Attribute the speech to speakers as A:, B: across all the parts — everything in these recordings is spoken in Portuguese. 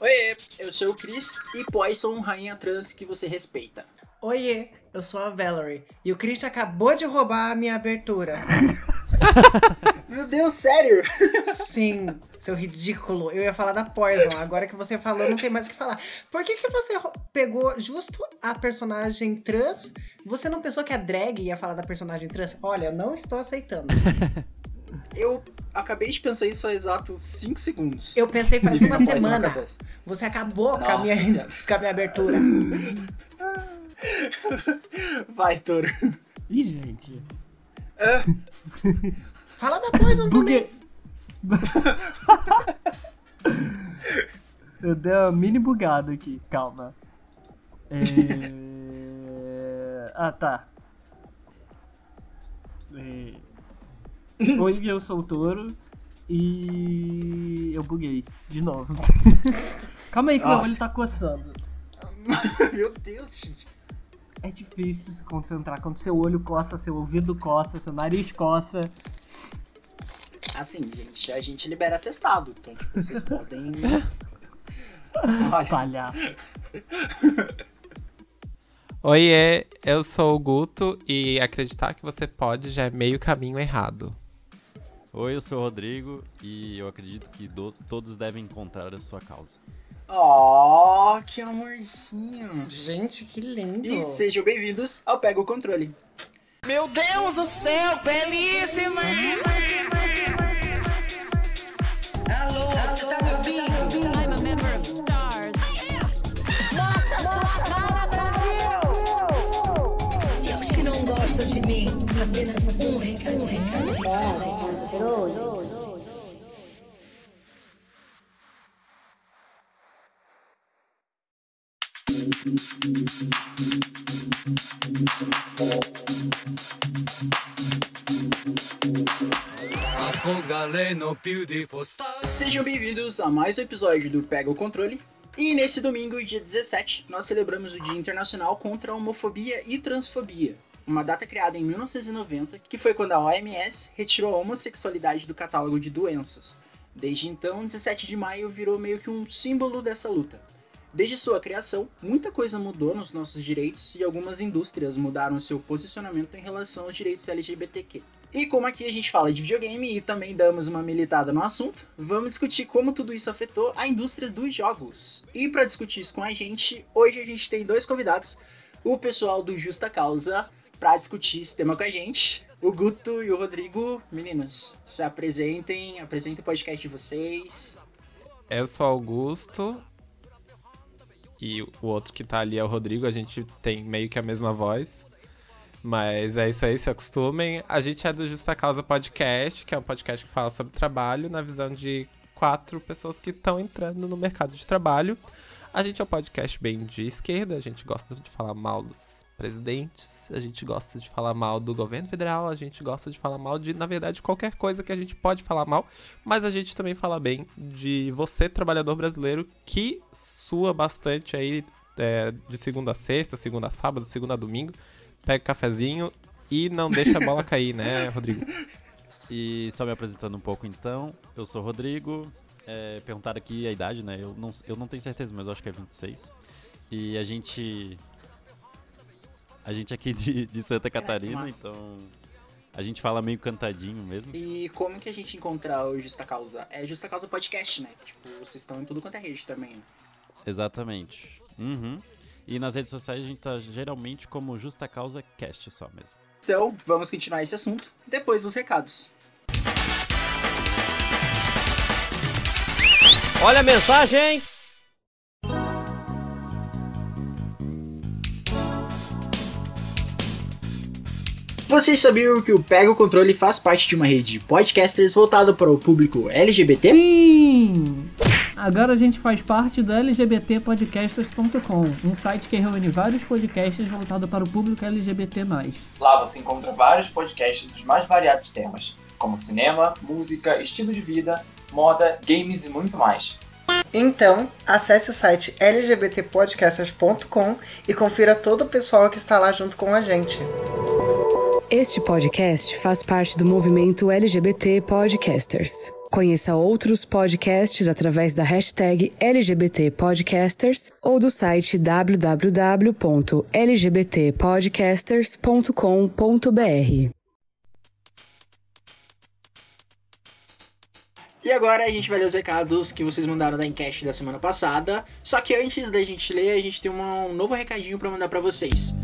A: Oi, eu sou o Chris e Poison, rainha trans que você respeita.
B: Oiê, eu sou a Valerie e o Chris acabou de roubar a minha abertura.
A: Meu Deus, sério?
B: Sim, seu ridículo. Eu ia falar da Poison, agora que você falou, não tem mais o que falar. Por que, que você pegou justo a personagem trans? Você não pensou que a drag ia falar da personagem trans? Olha, eu não estou aceitando.
A: Eu acabei de pensar isso há exatos 5 segundos.
B: Eu pensei faz uma semana. Você acabou com a, minha, com a minha abertura.
A: Vai, Toro.
C: Ih, gente.
A: É.
B: Fala da Poison também.
C: Eu dei uma mini bugada aqui, calma. É... Ah, tá. É... Oi, eu sou o Touro e eu buguei de novo. calma aí que Nossa. meu olho tá coçando.
A: Meu Deus, gente.
C: É difícil se concentrar quando seu olho coça, seu ouvido coça, seu nariz coça.
A: Assim, gente, a gente libera testado, então tipo, vocês podem.
C: Olha. Palhaço.
D: Oiê, eu sou o Guto e acreditar que você pode já é meio caminho errado.
E: Oi, eu sou o Rodrigo e eu acredito que do, todos devem encontrar a sua causa.
A: Oh, que amorzinho.
B: Gente, que lindo.
A: E sejam bem-vindos ao Pega o Controle.
B: Meu Deus do céu, belíssima!
F: Alô, você tá me ouvindo?
A: Sejam bem-vindos a mais um episódio do Pega o Controle. E nesse domingo, dia 17, nós celebramos o Dia Internacional contra a Homofobia e Transfobia, uma data criada em 1990, que foi quando a OMS retirou a homossexualidade do catálogo de doenças. Desde então, 17 de maio virou meio que um símbolo dessa luta. Desde sua criação, muita coisa mudou nos nossos direitos e algumas indústrias mudaram seu posicionamento em relação aos direitos LGBTQ. E como aqui a gente fala de videogame e também damos uma militada no assunto, vamos discutir como tudo isso afetou a indústria dos jogos. E para discutir isso com a gente, hoje a gente tem dois convidados, o pessoal do Justa Causa, para discutir esse tema com a gente. O Guto e o Rodrigo, meninas, se apresentem, apresentem o podcast de vocês.
D: Eu sou Augusto, e o outro que tá ali é o Rodrigo, a gente tem meio que a mesma voz. Mas é isso aí, se acostumem. A gente é do Justa Causa Podcast, que é um podcast que fala sobre trabalho na visão de quatro pessoas que estão entrando no mercado de trabalho. A gente é um podcast bem de esquerda, a gente gosta de falar mal dos presidentes, a gente gosta de falar mal do governo federal, a gente gosta de falar mal de, na verdade, qualquer coisa que a gente pode falar mal, mas a gente também fala bem de você, trabalhador brasileiro, que sua bastante aí é, de segunda a sexta, segunda a sábado, segunda a domingo. Pega o cafezinho e não deixa a bola cair, né, Rodrigo?
E: E só me apresentando um pouco então, eu sou o Rodrigo. É, perguntaram aqui a idade, né? Eu não, eu não tenho certeza, mas eu acho que é 26. E a gente. A gente aqui de, de Santa Catarina, é, então. A gente fala meio cantadinho mesmo.
A: E como que a gente encontra o Justa Causa? É Justa Causa Podcast, né? Tipo, vocês estão em tudo quanto é rede também. Né?
E: Exatamente. Uhum. E nas redes sociais a gente tá geralmente como Justa Causa Cast só mesmo.
A: Então, vamos continuar esse assunto depois dos recados.
G: Olha a mensagem!
A: Vocês sabiam que o Pega o Controle faz parte de uma rede de podcasters voltada para o público LGBT?
C: Sim! Agora a gente faz parte do lgbtpodcasters.com, um site que reúne vários podcasts voltados para o público LGBT+.
H: Lá você encontra vários podcasts dos mais variados temas, como cinema, música, estilo de vida, moda, games e muito mais.
B: Então, acesse o site lgbtpodcasters.com e confira todo o pessoal que está lá junto com a gente.
I: Este podcast faz parte do movimento LGBT Podcasters.
G: Conheça outros podcasts através da hashtag LGBT Podcasters ou do site www.lgbtpodcasters.com.br.
A: E agora a gente vai ler os recados que vocês mandaram da enquete da semana passada. Só que antes da gente ler, a gente tem um novo recadinho pra mandar pra vocês.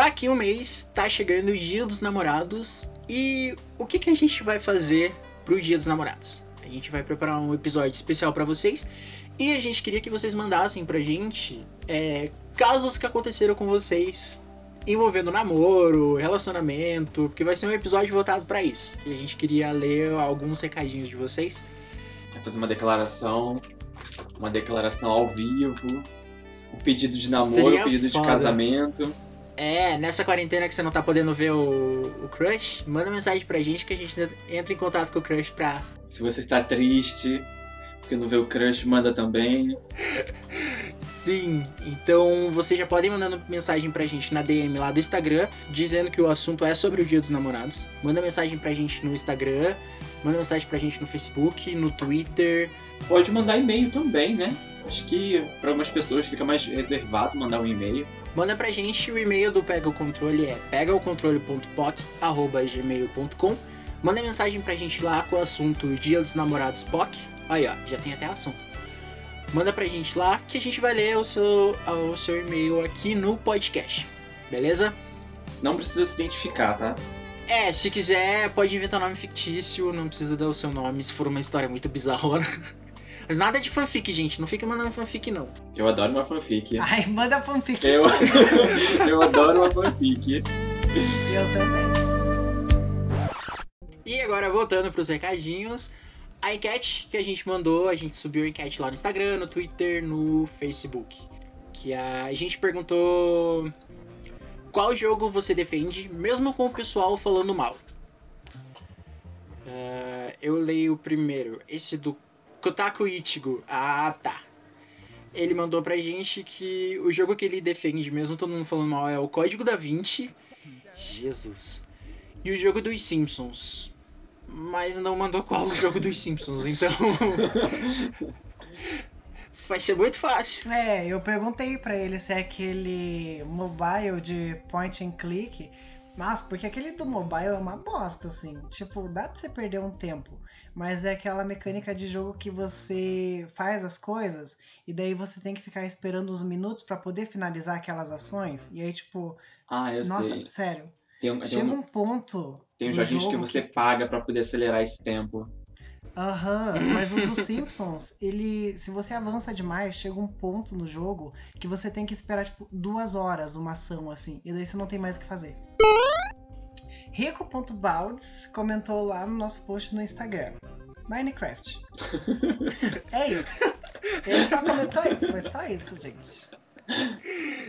A: Daqui um mês tá chegando o Dia dos Namorados e o que, que a gente vai fazer pro Dia dos Namorados? A gente vai preparar um episódio especial pra vocês e a gente queria que vocês mandassem pra gente é, casos que aconteceram com vocês envolvendo namoro, relacionamento, porque vai ser um episódio voltado pra isso. E a gente queria ler alguns recadinhos de vocês.
I: É fazer uma declaração, uma declaração ao vivo, um pedido de namoro,
A: Seria
I: um pedido de
A: foda.
I: casamento.
A: É, nessa quarentena que você não tá podendo ver o, o crush, manda mensagem pra gente que a gente entra em contato com o crush pra.
I: Se você está triste, porque não vê o crush, manda também.
A: Sim, então vocês já podem mandando mensagem pra gente na DM lá do Instagram, dizendo que o assunto é sobre o Dia dos Namorados. Manda mensagem pra gente no Instagram, manda mensagem pra gente no Facebook, no Twitter.
I: Pode mandar e-mail também, né? Acho que para algumas pessoas fica mais reservado mandar um e-mail.
A: Manda pra gente o e-mail do Pega o Controle é pegaocontrole.poc@gmail.com. Manda mensagem pra gente lá com o assunto Dia dos Namorados POC. Aí ó, já tem até assunto. Manda pra gente lá que a gente vai ler o seu, o seu e-mail aqui no podcast. Beleza?
I: Não precisa se identificar, tá?
A: É, se quiser, pode inventar nome fictício, não precisa dar o seu nome se for uma história muito bizarra. Mas nada de fanfic, gente. Não fica mandando fanfic, não.
I: Eu adoro uma fanfic.
B: Ai, manda fanfic.
I: Eu, eu adoro uma fanfic.
B: Eu também.
A: E agora voltando pros recadinhos, a enquete que a gente mandou, a gente subiu a enquete lá no Instagram, no Twitter, no Facebook. Que a gente perguntou qual jogo você defende, mesmo com o pessoal falando mal. Ah, eu leio o primeiro, esse do Kotaku Ichigo. Ah, tá. Ele mandou pra gente que o jogo que ele defende, mesmo todo mundo falando mal, é o Código da Vinci. Jesus. E o jogo dos Simpsons. Mas não mandou qual o jogo dos Simpsons, então. Vai ser muito fácil.
B: É, eu perguntei pra ele se é aquele mobile de point and click. Mas, porque aquele do mobile é uma bosta, assim. Tipo, dá pra você perder um tempo. Mas é aquela mecânica de jogo que você faz as coisas e daí você tem que ficar esperando os minutos pra poder finalizar aquelas ações. E aí, tipo,
I: Ah, eu
B: nossa,
I: sei.
B: sério.
I: Tem, um- tem,
B: Chega
I: um,
B: um ponto.
I: tem uns
B: do
I: joguinhos que você paga pra poder acelerar esse tempo.
B: Aham, mas o dos Simpsons, ele. Se você avança demais, chega um ponto no jogo que você tem que esperar, tipo, duas horas uma ação, assim. E daí você não tem mais o que fazer. Rico.baldes comentou lá no nosso post no Instagram. Minecraft. é isso. Ele só comentou isso, foi só isso, gente.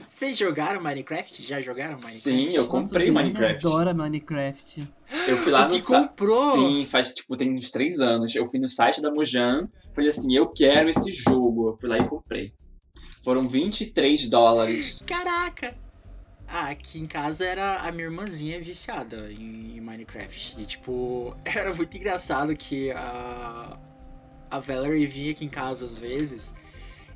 A: Vocês jogaram Minecraft? Já jogaram Minecraft?
I: Sim, eu comprei
C: Nossa,
I: Minecraft.
C: adora Minecraft.
I: Eu fui lá
A: O
I: no
A: que comprou?
I: Sim, faz tipo, tem uns três anos. Eu fui no site da Mojang, falei assim, eu quero esse jogo. Eu fui lá e comprei. Foram 23 dólares.
A: Caraca! Ah, aqui em casa era a minha irmãzinha viciada em Minecraft. E tipo, era muito engraçado que a. A Valerie vinha aqui em casa às vezes.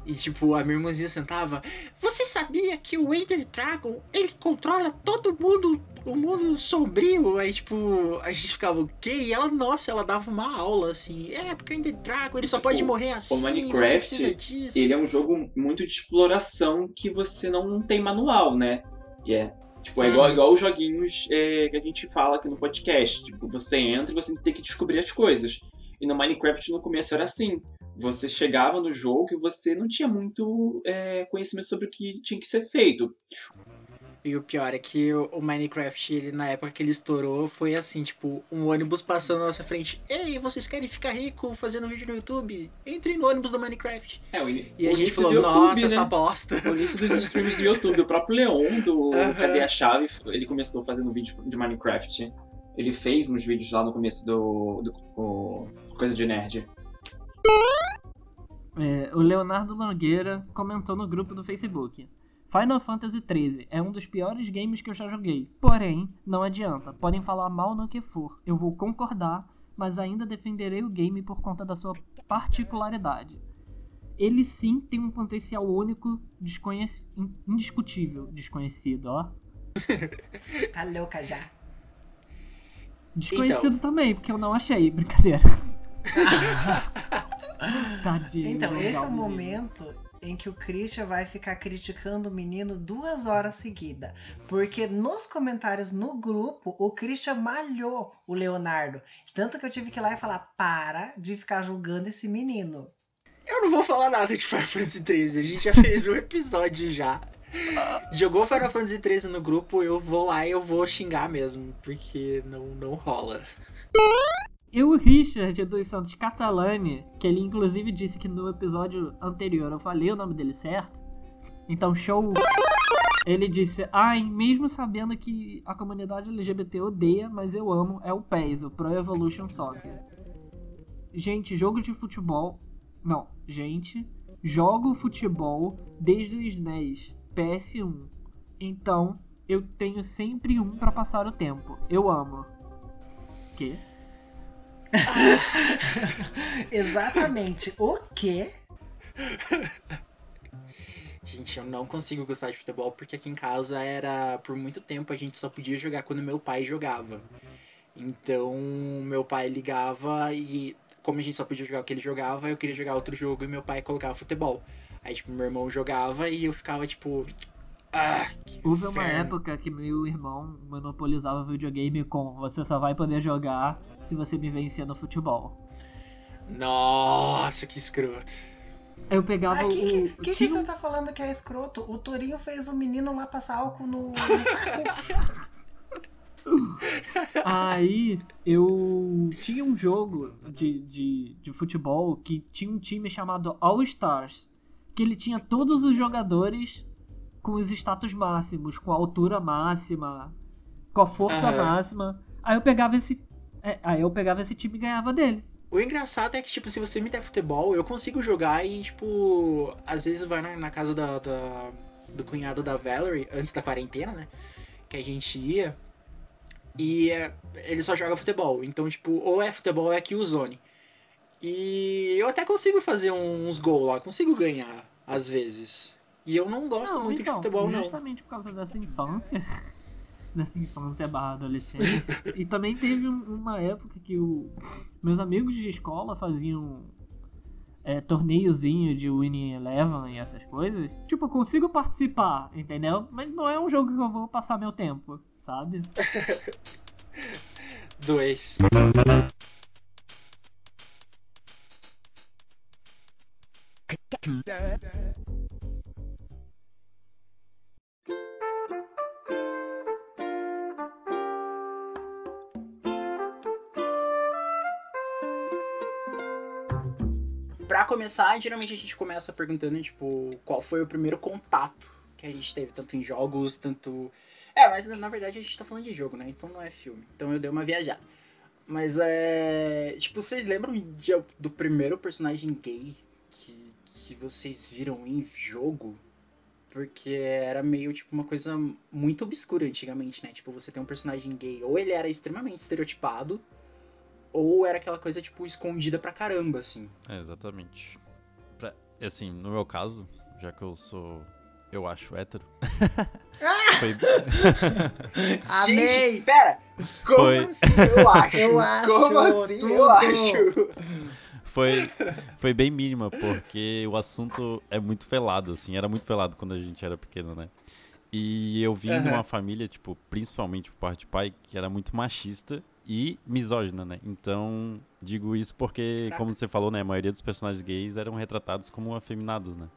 A: E tipo, a minha irmãzinha sentava. Você sabia que o Ender Dragon ele controla todo mundo, o mundo sombrio? Aí tipo, a gente ficava o quê? E ela, nossa, ela dava uma aula assim. É, porque o Ender Dragon ele só
I: Tipo,
A: pode morrer assim.
I: Minecraft,
A: precisa disso.
I: Ele é um jogo muito de exploração que você não tem manual, né? E é. Tipo, é igual,
A: Uhum.
I: igual os joguinhos é, que a gente fala aqui no podcast. Tipo, você entra e você tem que descobrir as coisas. E no Minecraft no começo era assim. Você chegava no jogo e você não tinha muito é, conhecimento sobre o que tinha que ser feito.
A: E o pior é que o Minecraft, ele, na época que ele estourou, foi assim, tipo, um ônibus passando na nossa frente. Ei, vocês querem ficar rico fazendo vídeo no YouTube? Entrem no ônibus do Minecraft.
I: É, o,
A: E
I: o
A: a gente falou,
I: do YouTube,
A: nossa,
I: né?
A: essa bosta.
I: O início dos streams do YouTube, o próprio Leon do
A: Aham.
I: Cadê a Chave, ele começou fazendo vídeo de Minecraft. Ele fez uns vídeos lá no começo do, do, o Coisa de Nerd.
C: É, o Leonardo Longueira comentou no grupo do Facebook. Final Fantasy XIII é um dos piores games que eu já joguei. Porém, não adianta. Podem falar mal no que for. Eu vou concordar, mas ainda defenderei o game por conta da sua particularidade. Ele sim tem um potencial único, desconhec... indiscutível. Desconhecido, ó.
B: Tá louca já.
C: Desconhecido também, porque eu não achei. Brincadeira. Tadinho.
B: Então, esse é o momento em que o Christian vai ficar criticando o menino duas horas seguidas. Porque nos comentários no grupo, o Christian malhou o Leonardo. Tanto que eu tive que ir lá e falar: para de ficar julgando esse menino.
A: Eu não vou falar nada de Final Fantasy XIII, a gente já fez um episódio já. Jogou Final Fantasy XIII no grupo, eu vou lá e eu vou xingar mesmo, porque não, não rola.
C: E o Richard dos Santos Catalani, que ele inclusive disse que no episódio anterior eu falei o nome dele certo. Então, show. Ele disse: Ai, mesmo sabendo que a comunidade LGBT odeia, mas eu amo, é o PES, o Pro Evolution Soccer. Gente, jogo de futebol. Não, gente, jogo futebol desde o SNES, PS1. Então, eu tenho sempre um pra passar o tempo. Eu amo. Que?
B: Exatamente. O quê?
A: Gente, eu não consigo gostar de futebol porque aqui em casa era. Por muito tempo a gente só podia jogar quando meu pai jogava. Então, meu pai ligava e, como a gente só podia jogar o que ele jogava, eu queria jogar outro jogo e meu pai colocava futebol. Aí, tipo, meu irmão jogava e eu ficava, tipo. Ah, que
C: Houve uma
A: inferno."
C: época que meu irmão monopolizava o videogame com você só vai poder jogar se você me vencer no futebol.
A: Nossa, que escroto.
C: Eu pegava
B: Ah,
C: o.
B: que, que, que, que
C: tinha
B: você tá falando que é escroto? O Torinho fez o menino lá passar álcool no, no saco.
C: Aí eu tinha um jogo de, de, de futebol que tinha um time chamado All Stars. Que ele tinha todos os jogadores com os status máximos, com a altura máxima, com a força
A: Aham.
C: máxima. Aí eu pegava esse. é, aí eu pegava esse time e ganhava dele.
A: O engraçado é que, tipo, se você me der futebol, eu consigo jogar e, tipo, às vezes vai na, na casa da, da- do cunhado da Valerie, antes da quarentena, né? Que a gente ia. E é, ele só joga futebol. Então, tipo, ou é futebol ou é Killzone. E eu até consigo fazer uns gols lá, consigo ganhar, às vezes. E eu não gosto muito
C: então,
A: de futebol, não.
C: justamente por causa dessa infância, dessa infância barra adolescência. e também teve um- uma época que o, meus amigos de escola faziam é, torneiozinho de Winning Eleven e essas coisas. Tipo, eu consigo participar, entendeu? Mas não é um jogo que eu vou passar meu tempo, sabe?
A: Dois. Pra começar, geralmente a gente começa perguntando, tipo, qual foi o primeiro contato que a gente teve, tanto em jogos, tanto. É, mas na na verdade a gente tá falando de jogo, né? Então não é filme. Então eu dei uma viajada. Mas é. Tipo, vocês lembram de- do primeiro personagem gay que, que vocês viram em jogo? Porque era meio, tipo, uma coisa muito obscura antigamente, né? Tipo, você tem um personagem gay, ou ele era extremamente estereotipado, ou era aquela coisa, tipo, escondida pra caramba, assim.
E: É, exatamente. Pra- assim, no meu caso, já que eu sou, eu acho hétero. foi,
B: Amei!
A: Gente, pera! Como
E: Foi.
A: assim eu acho?
B: Eu acho,
A: Como assim
B: tudo.
A: eu acho?
E: foi, foi bem mínima, porque o assunto é muito velado, assim, era muito velado quando a gente era pequeno, né? E eu vim de
A: Aham.
E: uma família, tipo, principalmente por parte de pai, que era muito machista e misógina, né? Então, digo isso porque, como você falou, né, a maioria dos personagens gays eram retratados como afeminados, né?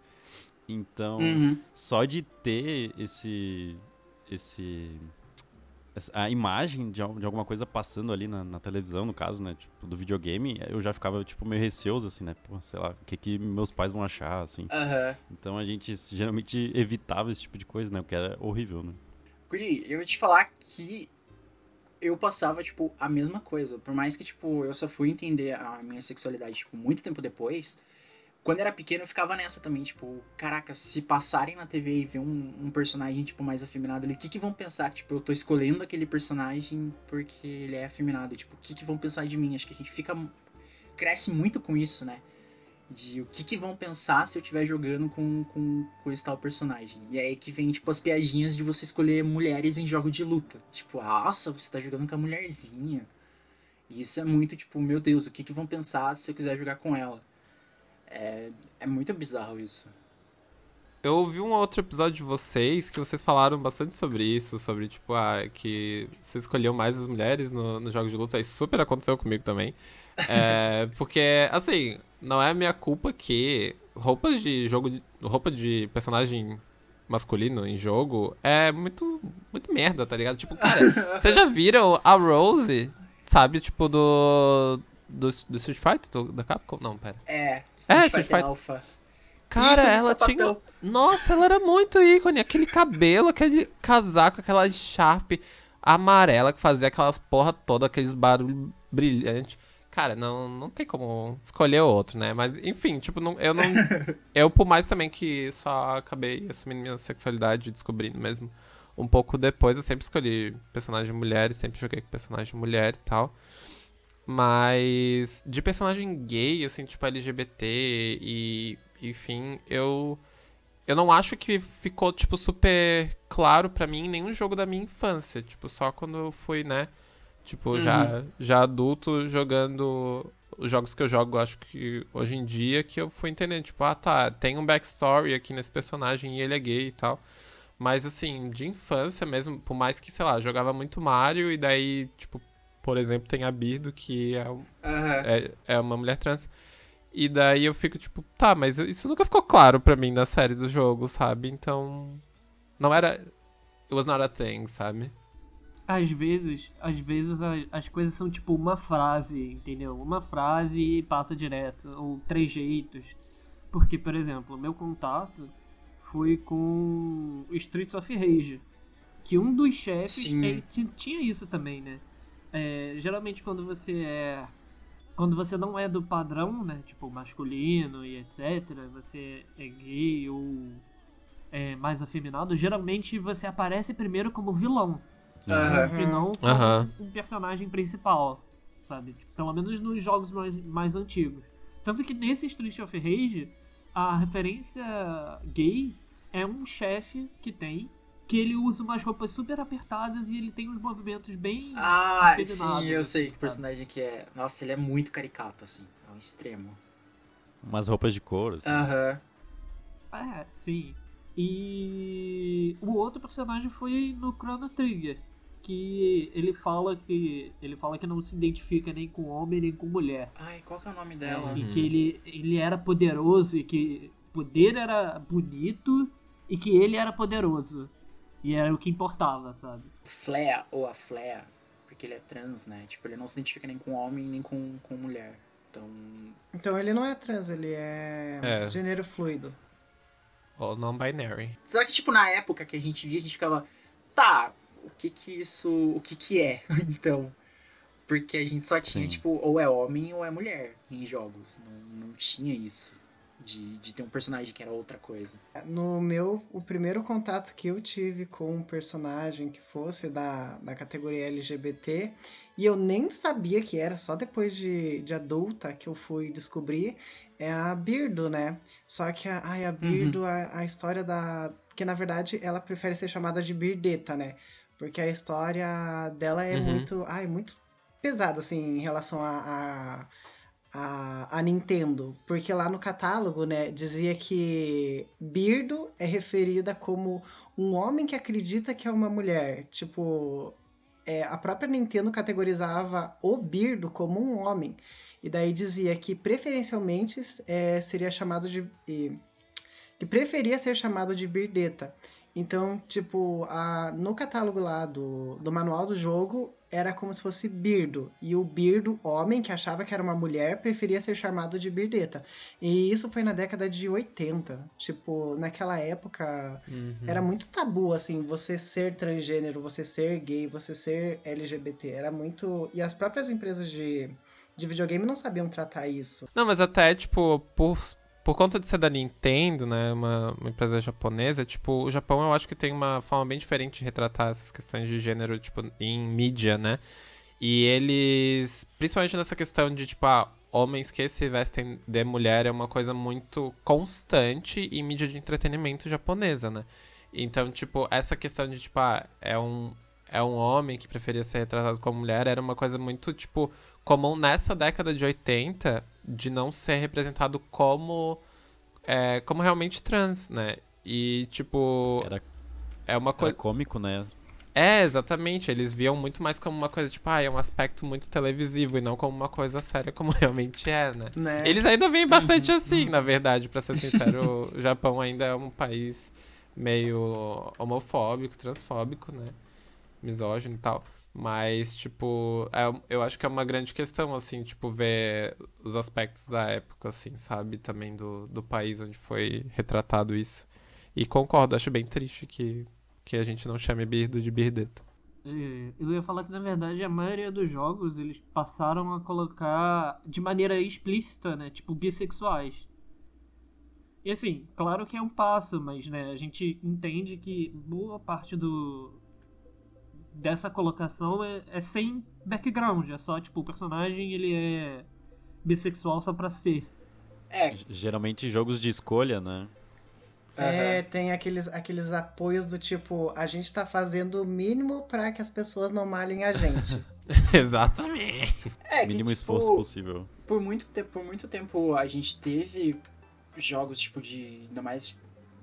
E: Então,
A: Uhum.
E: só de ter esse esse essa- a imagem de, de alguma coisa passando ali na, na televisão, no caso, né, tipo, do videogame, eu já ficava tipo meio receoso assim, né? Pô, sei lá, o que que meus pais vão achar assim.
A: Aham.
E: Então a gente geralmente evitava esse tipo de coisa, né? O que era horrível, né?
A: Guri, eu vou te falar que eu passava, tipo, a mesma coisa. Por mais que, tipo, eu só fui entender a minha sexualidade, tipo, muito tempo depois. quando era pequeno eu ficava nessa também, tipo, caraca, se passarem na TV e ver um, um personagem, tipo, mais afeminado ali, o que que vão pensar? Tipo, eu tô escolhendo aquele personagem porque ele é afeminado, tipo, o que que vão pensar de mim? Acho que a gente fica... cresce muito com isso, né? De o que que vão pensar se eu estiver jogando com, com, com esse tal personagem. E aí que vem, tipo, as piadinhas de você escolher mulheres em jogo de luta. Tipo, nossa, você tá jogando com a mulherzinha. E isso é muito, tipo, meu Deus, o que que vão pensar se eu quiser jogar com ela? É, é muito bizarro isso.
D: Eu ouvi um outro episódio de vocês que vocês falaram bastante sobre isso, sobre, tipo, ah, que vocês escolhiam mais as mulheres no, no jogo de luta. Isso super aconteceu comigo também. É, porque, assim, não é minha culpa que roupas de jogo, roupa de personagem masculino em jogo é muito, muito merda, tá ligado? Tipo, cara, vocês já viram a Rose, sabe, tipo, do, do, do Street Fighter, do, da Capcom? Não, pera.
A: É,
D: É,
A: Street
D: Street
A: Fighter
D: Fighter.
A: Alpha.
D: Cara,
A: Ícone
D: ela tinha. Nossa, ela era muito ícone. Aquele cabelo, aquele casaco, aquela Sharp amarela que fazia aquelas porra toda, aqueles barulhos brilhantes. Cara, não, não tem como escolher outro, né? Mas, enfim, tipo, não, eu não. eu, por mais também que só acabei assumindo minha sexualidade e descobrindo mesmo um pouco depois, eu sempre escolhi personagem mulher e sempre joguei com personagem mulher e tal. Mas de personagem gay, assim, tipo LGBT e enfim, eu eu não acho que ficou tipo super claro pra mim em nenhum jogo da minha infância, tipo, só quando eu fui, né, tipo, já já adulto jogando os jogos que eu jogo, acho que hoje em dia que eu fui entendendo, tipo, ah, tá, tem um backstory aqui nesse personagem e ele é gay e tal. Mas assim, de infância mesmo, por mais que, sei lá, jogava muito Mario e daí, tipo, por exemplo, tem a Birdo, que é, um-
A: Aham.
D: é, é uma mulher trans. E daí eu fico tipo, tá, mas isso nunca ficou claro pra mim na série do jogo, sabe? Então. Não era. It was not a thing, sabe?
C: Às vezes, às vezes a- as coisas são tipo uma frase, entendeu? Uma frase e passa direto, ou três jeitos. Porque, por exemplo, o meu contato foi com Streets of Rage. Que um dos chefes ele ti- tinha isso também, né? É, geralmente quando você é. Quando você não é do padrão, né? Tipo, masculino e etc., você é gay ou é mais afeminado, geralmente você aparece primeiro como vilão
A: Aham.
C: e não como
D: Aham.
C: um personagem principal, sabe? Tipo, Pelo menos nos jogos mais, mais antigos. Tanto que nesse Street of Rage, a referência gay é um chefe que tem, que ele usa umas roupas super apertadas e ele tem uns movimentos bem.
A: Ah, sim, eu
C: assim,
A: sei que
C: sabe?
A: personagem que é. Nossa, ele é muito caricato, assim. É um extremo.
E: Umas roupas de couro, assim.
A: Aham.
C: É, sim. E o outro personagem foi no Chrono Trigger, que ele fala que ele fala que não se identifica nem com homem nem com mulher.
A: Ai, qual que é o nome dela?
C: E
D: Uhum.
C: que ele, ele era poderoso e que poder era bonito e que ele era poderoso. E era o que importava, sabe?
A: Flea ou a Flea. Porque ele é trans, né? Tipo, ele não se identifica nem com homem nem com, com mulher. Então.
B: Então ele não é trans, ele é,
D: É.
B: gênero fluido.
D: Ou non-binary.
A: Só que, tipo, na época que a gente via, a gente ficava. Tá, o que que isso. O que que é? então. Porque a gente só tinha,
E: Sim.
A: tipo, ou é homem ou é mulher em jogos. Não, não tinha isso. De, de ter um personagem que era outra coisa.
B: No meu, o primeiro contato que eu tive com um personagem que fosse da, da categoria LGBT, e eu nem sabia que era, só depois de, de adulta que eu fui descobrir, é a Birdo, né? Só que a, ai, a Birdo, a, a história da. Que na verdade ela prefere ser chamada de Birdeta, né? Porque a história dela é
D: Uhum.
B: muito. Ai, muito pesada, assim, em relação a, a, a, a Nintendo. Porque lá no catálogo, né, dizia que Birdo é referida como um homem que acredita que é uma mulher. Tipo, é, a própria Nintendo categorizava o Birdo como um homem. E daí dizia que preferencialmente é, seria chamado de. e- que preferia ser chamado de Birdeta. Então, tipo, a, no catálogo lá do, do manual do jogo era como se fosse Birdo. E o Birdo, homem, que achava que era uma mulher, preferia ser chamado de Birdeta. E isso foi na década de 80. Tipo, naquela época era muito tabu, assim, você ser transgênero, você ser gay, você ser LGBT. Era muito. E as próprias empresas de, de videogame não sabiam tratar isso.
D: Não, mas até, tipo, por, por conta de ser da Nintendo, né, uma, uma empresa japonesa, tipo, o Japão eu acho que tem uma forma bem diferente de retratar essas questões de gênero, tipo, em mídia, né? E eles, principalmente nessa questão de, tipo, ah, homens que se vestem de mulher é uma coisa muito constante em mídia de entretenimento japonesa, né? Então, tipo, essa questão de, tipo, ah, é um, é um homem que preferia ser retratado como mulher era uma coisa muito, tipo, comum nessa década de 80 de não ser representado como, é, como realmente trans, né? E, tipo,
E: Era,
D: é uma
E: era
D: coisa...
E: cômico, né?
D: É, exatamente. Eles viam muito mais como uma coisa, tipo, ah, é um aspecto muito televisivo e não como uma coisa séria como realmente é, né?
B: Né?
D: Eles ainda veem bastante assim, na verdade, pra ser sincero. o Japão ainda é um país meio homofóbico, transfóbico, né? Misógino e tal. Mas, tipo, é, eu acho que é uma grande questão, assim, tipo, ver os aspectos da época, assim, sabe? Também do, do país onde foi retratado isso. E concordo, acho bem triste que, que a gente não chame Birdo de Birdeta.
C: É, Eu ia falar que, na verdade, a maioria dos jogos eles passaram a colocar de maneira explícita, né? Tipo, bissexuais. E assim, claro que é um passo, mas né, a gente entende que boa parte do dessa colocação é, é sem background, é só tipo o personagem ele é bissexual só pra ser.
A: É,
E: Geralmente jogos de escolha, né?
B: É, tem aqueles, aqueles apoios do tipo, a gente tá fazendo o mínimo pra que as pessoas não malhem a gente.
D: Exatamente.
A: é que,
E: Mínimo
A: tipo,
E: esforço possível.
A: por muito tempo, por muito tempo a gente teve jogos tipo de ainda mais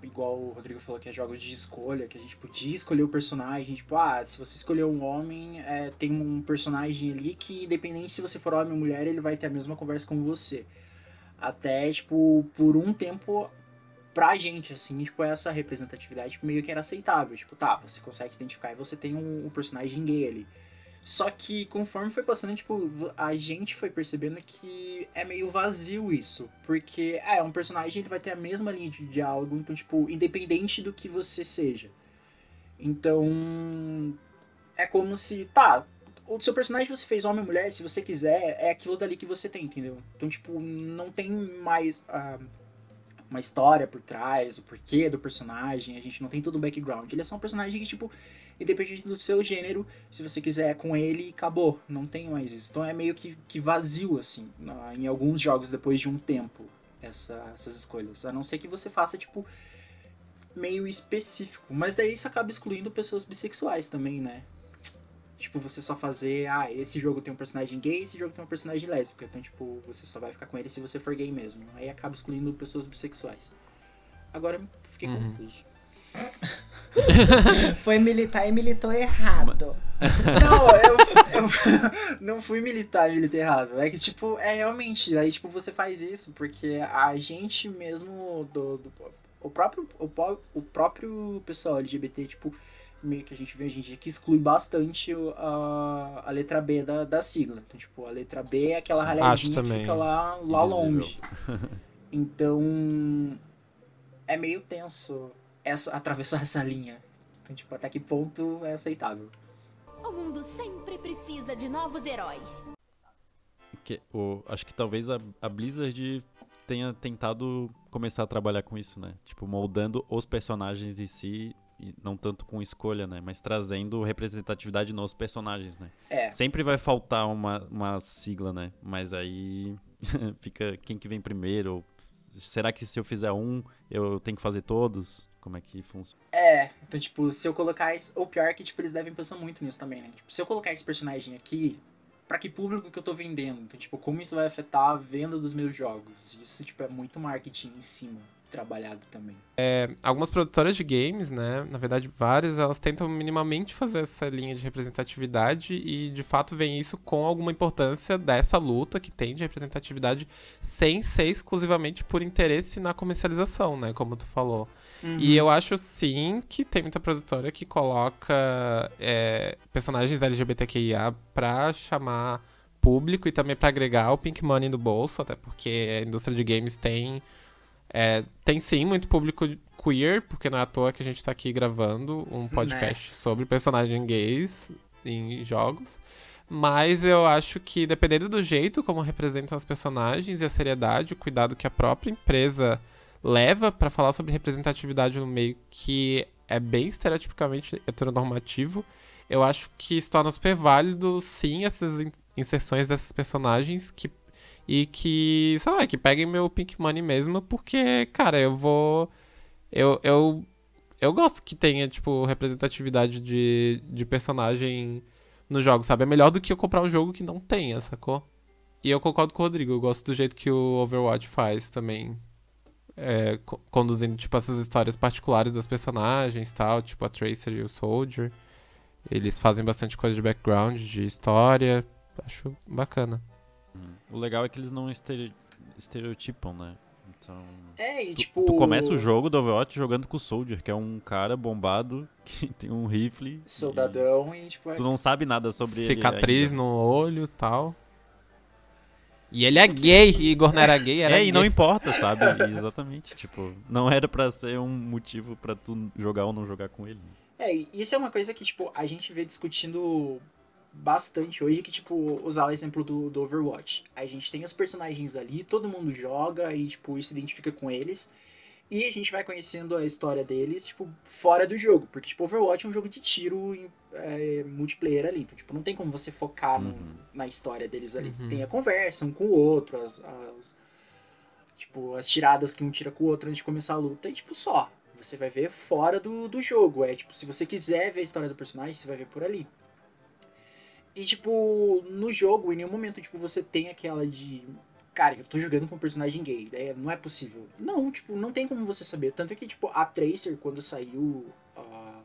A: igual o Rodrigo falou que é jogos de escolha, que a gente podia escolher o personagem, tipo, ah, se você escolher um homem, é, tem um personagem ali que independente se você for homem ou mulher, ele vai ter a mesma conversa com você. Até tipo por um tempo pra gente assim, tipo, essa representatividade meio que era aceitável, tipo, tá, você consegue se identificar e você tem um, um personagem gay ali. Só que conforme foi passando, tipo, a gente foi percebendo que é meio vazio isso. Porque, é, um personagem ele vai ter a mesma linha de diálogo, então, tipo, independente do que você seja. Então. É como se. Tá, o seu personagem você fez homem ou mulher, se você quiser, é aquilo dali que você tem, entendeu? Então, tipo, não tem mais. uma história por trás, o porquê do personagem, a gente não tem todo o background. Ele é só um personagem que, tipo, independente do seu gênero, se você quiser com ele, acabou. Não tem mais isso. Então é meio que, que vazio, assim, em alguns jogos depois de um tempo, essa- essas escolhas. A não ser que você faça, tipo, meio específico. Mas daí isso acaba excluindo pessoas bissexuais também, né? Tipo, você só fazer, ah, esse jogo tem um personagem gay, esse jogo tem um personagem lésbica. Então, tipo, você só vai ficar com ele se você for gay mesmo. Aí acaba excluindo pessoas bissexuais. Agora fiquei
D: Uhum.
A: confuso.
B: Foi militar e militou errado.
A: Não, eu, eu não fui militar, militei errado. É que, tipo, é realmente, aí, tipo, você faz isso porque a gente mesmo do, do- o próprio o, o próprio pessoal LGBT, tipo, meio que a gente vê a gente que exclui bastante a, a letra B da, da sigla. Então, tipo, a letra B é aquela
D: Acho
A: ralhazinha que fica lá, lá
E: Invisível.
A: longe. Então, é meio tenso essa, atravessar essa linha. Então, tipo, até que ponto é aceitável.
J: O mundo sempre precisa de novos heróis.
E: Que, o, acho que talvez a, a Blizzard tenha tentado começar a trabalhar com isso, né? Tipo, moldando os personagens em si, e não tanto com escolha, né? Mas trazendo representatividade nos personagens, né?
A: É.
E: Sempre vai faltar uma, uma sigla, né? Mas aí fica quem que vem primeiro. ou Será que se eu fizer um, eu tenho que fazer todos? Como é que funciona?
A: É, então, tipo, se eu colocar esse. Ou pior que, tipo, eles devem pensar muito nisso também, né? Tipo, se eu colocar esse personagem aqui, pra que público que eu tô vendendo? Então, tipo, como isso vai afetar a venda dos meus jogos? Isso, tipo, é muito marketing em cima, trabalhado também.
D: Algumas produtoras de games, né, na verdade várias, elas tentam minimamente fazer essa linha de representatividade e de fato veem isso com alguma importância dessa luta que tem de representatividade sem ser exclusivamente por interesse na comercialização, né, como tu falou. E eu acho sim que tem muita produtora que coloca é, personagens LGBTQIA pra chamar público e também pra agregar o Pink Money no bolso, até porque a indústria de games tem é, tem sim muito público queer, porque não é à toa que a gente tá aqui gravando um podcast sobre personagens gays em jogos. Mas eu acho que, dependendo do jeito como representam os personagens e a seriedade, o cuidado que a própria empresa leva pra falar sobre representatividade no meio que é bem estereotipicamente heteronormativo, eu acho que se torna super válido, sim, essas in- inserções desses personagens que e que, sei lá, que peguem meu Pink Money mesmo, porque, cara, eu vou. Eu, eu, eu gosto que tenha, tipo, representatividade de, de personagem no jogo, sabe? É melhor do que eu comprar um jogo que não tenha, sacou? E eu concordo com o Rodrigo, eu gosto do jeito que o Overwatch faz também. É, co- conduzindo, tipo, essas histórias particulares das personagens tal, tipo a Tracer e o Soldier. Eles fazem bastante coisa de background, de história. Acho bacana.
E: O legal é que eles não estere- estereotipam, né? Então.
A: É, e
E: Tu,
A: tipo.
E: tu começa o jogo do Overwatch jogando com o Soldier, que é um cara bombado que tem um rifle.
A: Soldadão e, tipo.
E: e Tu não sabe nada sobre ele.
D: Cicatriz no olho tal. E ele é gay, e Igor não era gay, era
E: É, e não
D: gay.
E: importa, sabe? E Exatamente. Tipo, não era pra ser um motivo pra tu jogar ou não jogar com ele.
A: É, e isso é uma coisa que, tipo, a gente vê discutindo bastante hoje, que, tipo, usar o exemplo do, do Overwatch. A gente tem os personagens ali, todo mundo joga e, tipo, se identifica com eles. E a gente vai conhecendo a história deles, tipo, fora do jogo. Porque, tipo, Overwatch é um jogo de tiro em, é, multiplayer ali. Então, tipo, não tem como você focar no-
E: Uhum.
A: na história deles ali.
D: Uhum.
A: Tem a conversa um com o outro, as, as- tipo, as tiradas que um tira com o outro antes de começar a luta. E, tipo, só. Você vai ver fora do, do jogo. É, tipo, se você quiser ver a história do personagem, você vai ver por ali. E, tipo, no jogo, em nenhum momento, tipo, você tem aquela de... Cara, eu tô jogando com um personagem gay. É, não é possível. Não, tipo, não tem como você saber. Tanto que, tipo, a Tracer, quando saiu a,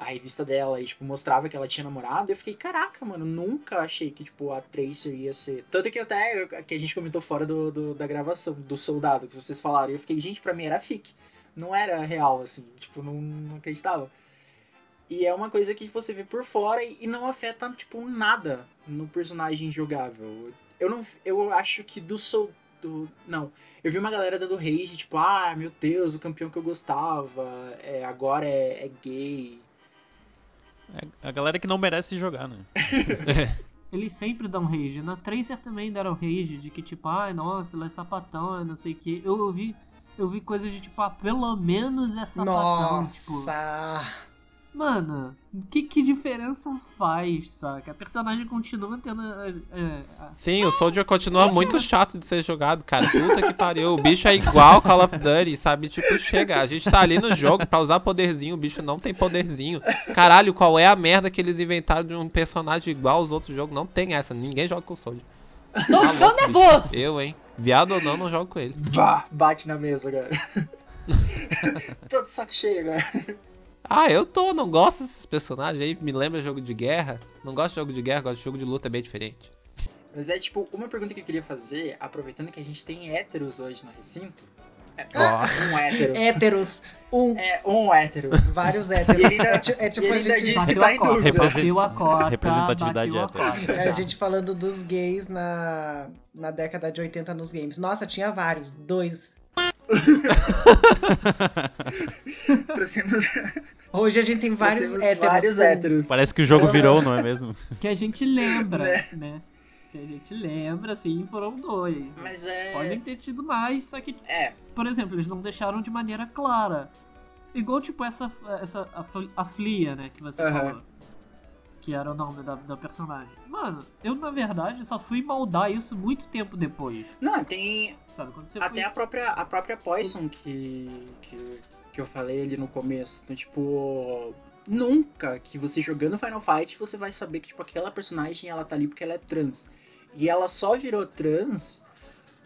A: a revista dela e, tipo, mostrava que ela tinha namorado, eu fiquei, caraca, mano, nunca achei que, tipo, a Tracer ia ser... Tanto que até, que a gente comentou fora do, do- da gravação, do soldado que vocês falaram, eu fiquei, gente, pra mim era fic. Não era real, assim, tipo, não, não acreditava. E é uma coisa que você vê por fora e não afeta, tipo, nada no personagem jogável. Eu não. Eu acho que do Soul. Do, não. Eu vi uma galera dando rage, tipo, ah, meu Deus, o campeão que eu gostava é, agora é, é gay.
E: É a galera que não merece jogar, né?
C: Eles sempre dão rage. Na Tracer também deram rage de que, tipo, ai, nossa, ela é sapatão, é não sei o que. Eu ouvi, eu vi coisas de tipo, ah, pelo menos é sapatão. Tipo,
B: Nossa!
C: Mano, que, que diferença faz, saca? A personagem continua tendo. é, é,
D: Sim, o Soldier continua muito chato de ser jogado, cara. Puta que pariu. O bicho é igual Call of Duty, sabe? Tipo, chega, a gente tá ali no jogo pra usar poderzinho, o bicho não tem poderzinho. Caralho, qual é a merda que eles inventaram de um personagem igual aos outros jogos? Não tem essa, ninguém joga com o Soldier.
F: Estou
D: Tá
F: ficando
D: louco, bicho.
F: nervoso.
D: Eu, hein? Viado ou não, não jogo com ele.
A: Bah, bate na mesa, cara. Tô de saco cheio, cara.
D: Ah, eu tô, não gosto desses personagens aí, me lembra jogo de guerra. Não gosto de jogo de guerra, gosto de jogo de luta, é bem diferente.
A: Mas é tipo, uma pergunta que eu queria fazer, aproveitando que a gente tem héteros hoje no recinto. É,
D: Ó.
A: um hétero.
B: Héteros. Um.
A: É, um hétero.
B: Vários héteros.
A: ainda-
B: É, é tipo a gente.
A: diz que tá
C: a
A: em dúvida.
C: bateu a cota,
E: Representatividade
C: bateu a
E: hétero.
C: cota.
B: É, a gente falando dos gays na, na década de 80 nos games. Nossa, tinha vários. Dois.
A: Trouxemos,
B: Hoje a gente tem vários héteros.
A: vários héteros.
E: Parece que o jogo virou, não é mesmo?
C: Que a gente lembra,
A: Né?
C: né? Que a gente lembra, assim, foram dois.
A: Mas é.
C: Podem ter tido mais, só que,
A: É,
C: por exemplo, eles não deixaram de maneira clara. Igual, tipo, essa, essa a, a Flia, né, que você
A: Aham.
C: falou. Que era o nome da, da personagem. Mano, eu, na verdade, só fui moldar isso muito tempo depois.
A: não, tem
C: Sabe? Quando você
A: até
C: foi...
A: a própria, a própria Poison que, que, que eu falei ali no começo. Então, tipo, nunca que você jogando Final Fight você vai saber que, tipo, aquela personagem ela tá ali porque ela é trans. E ela só virou trans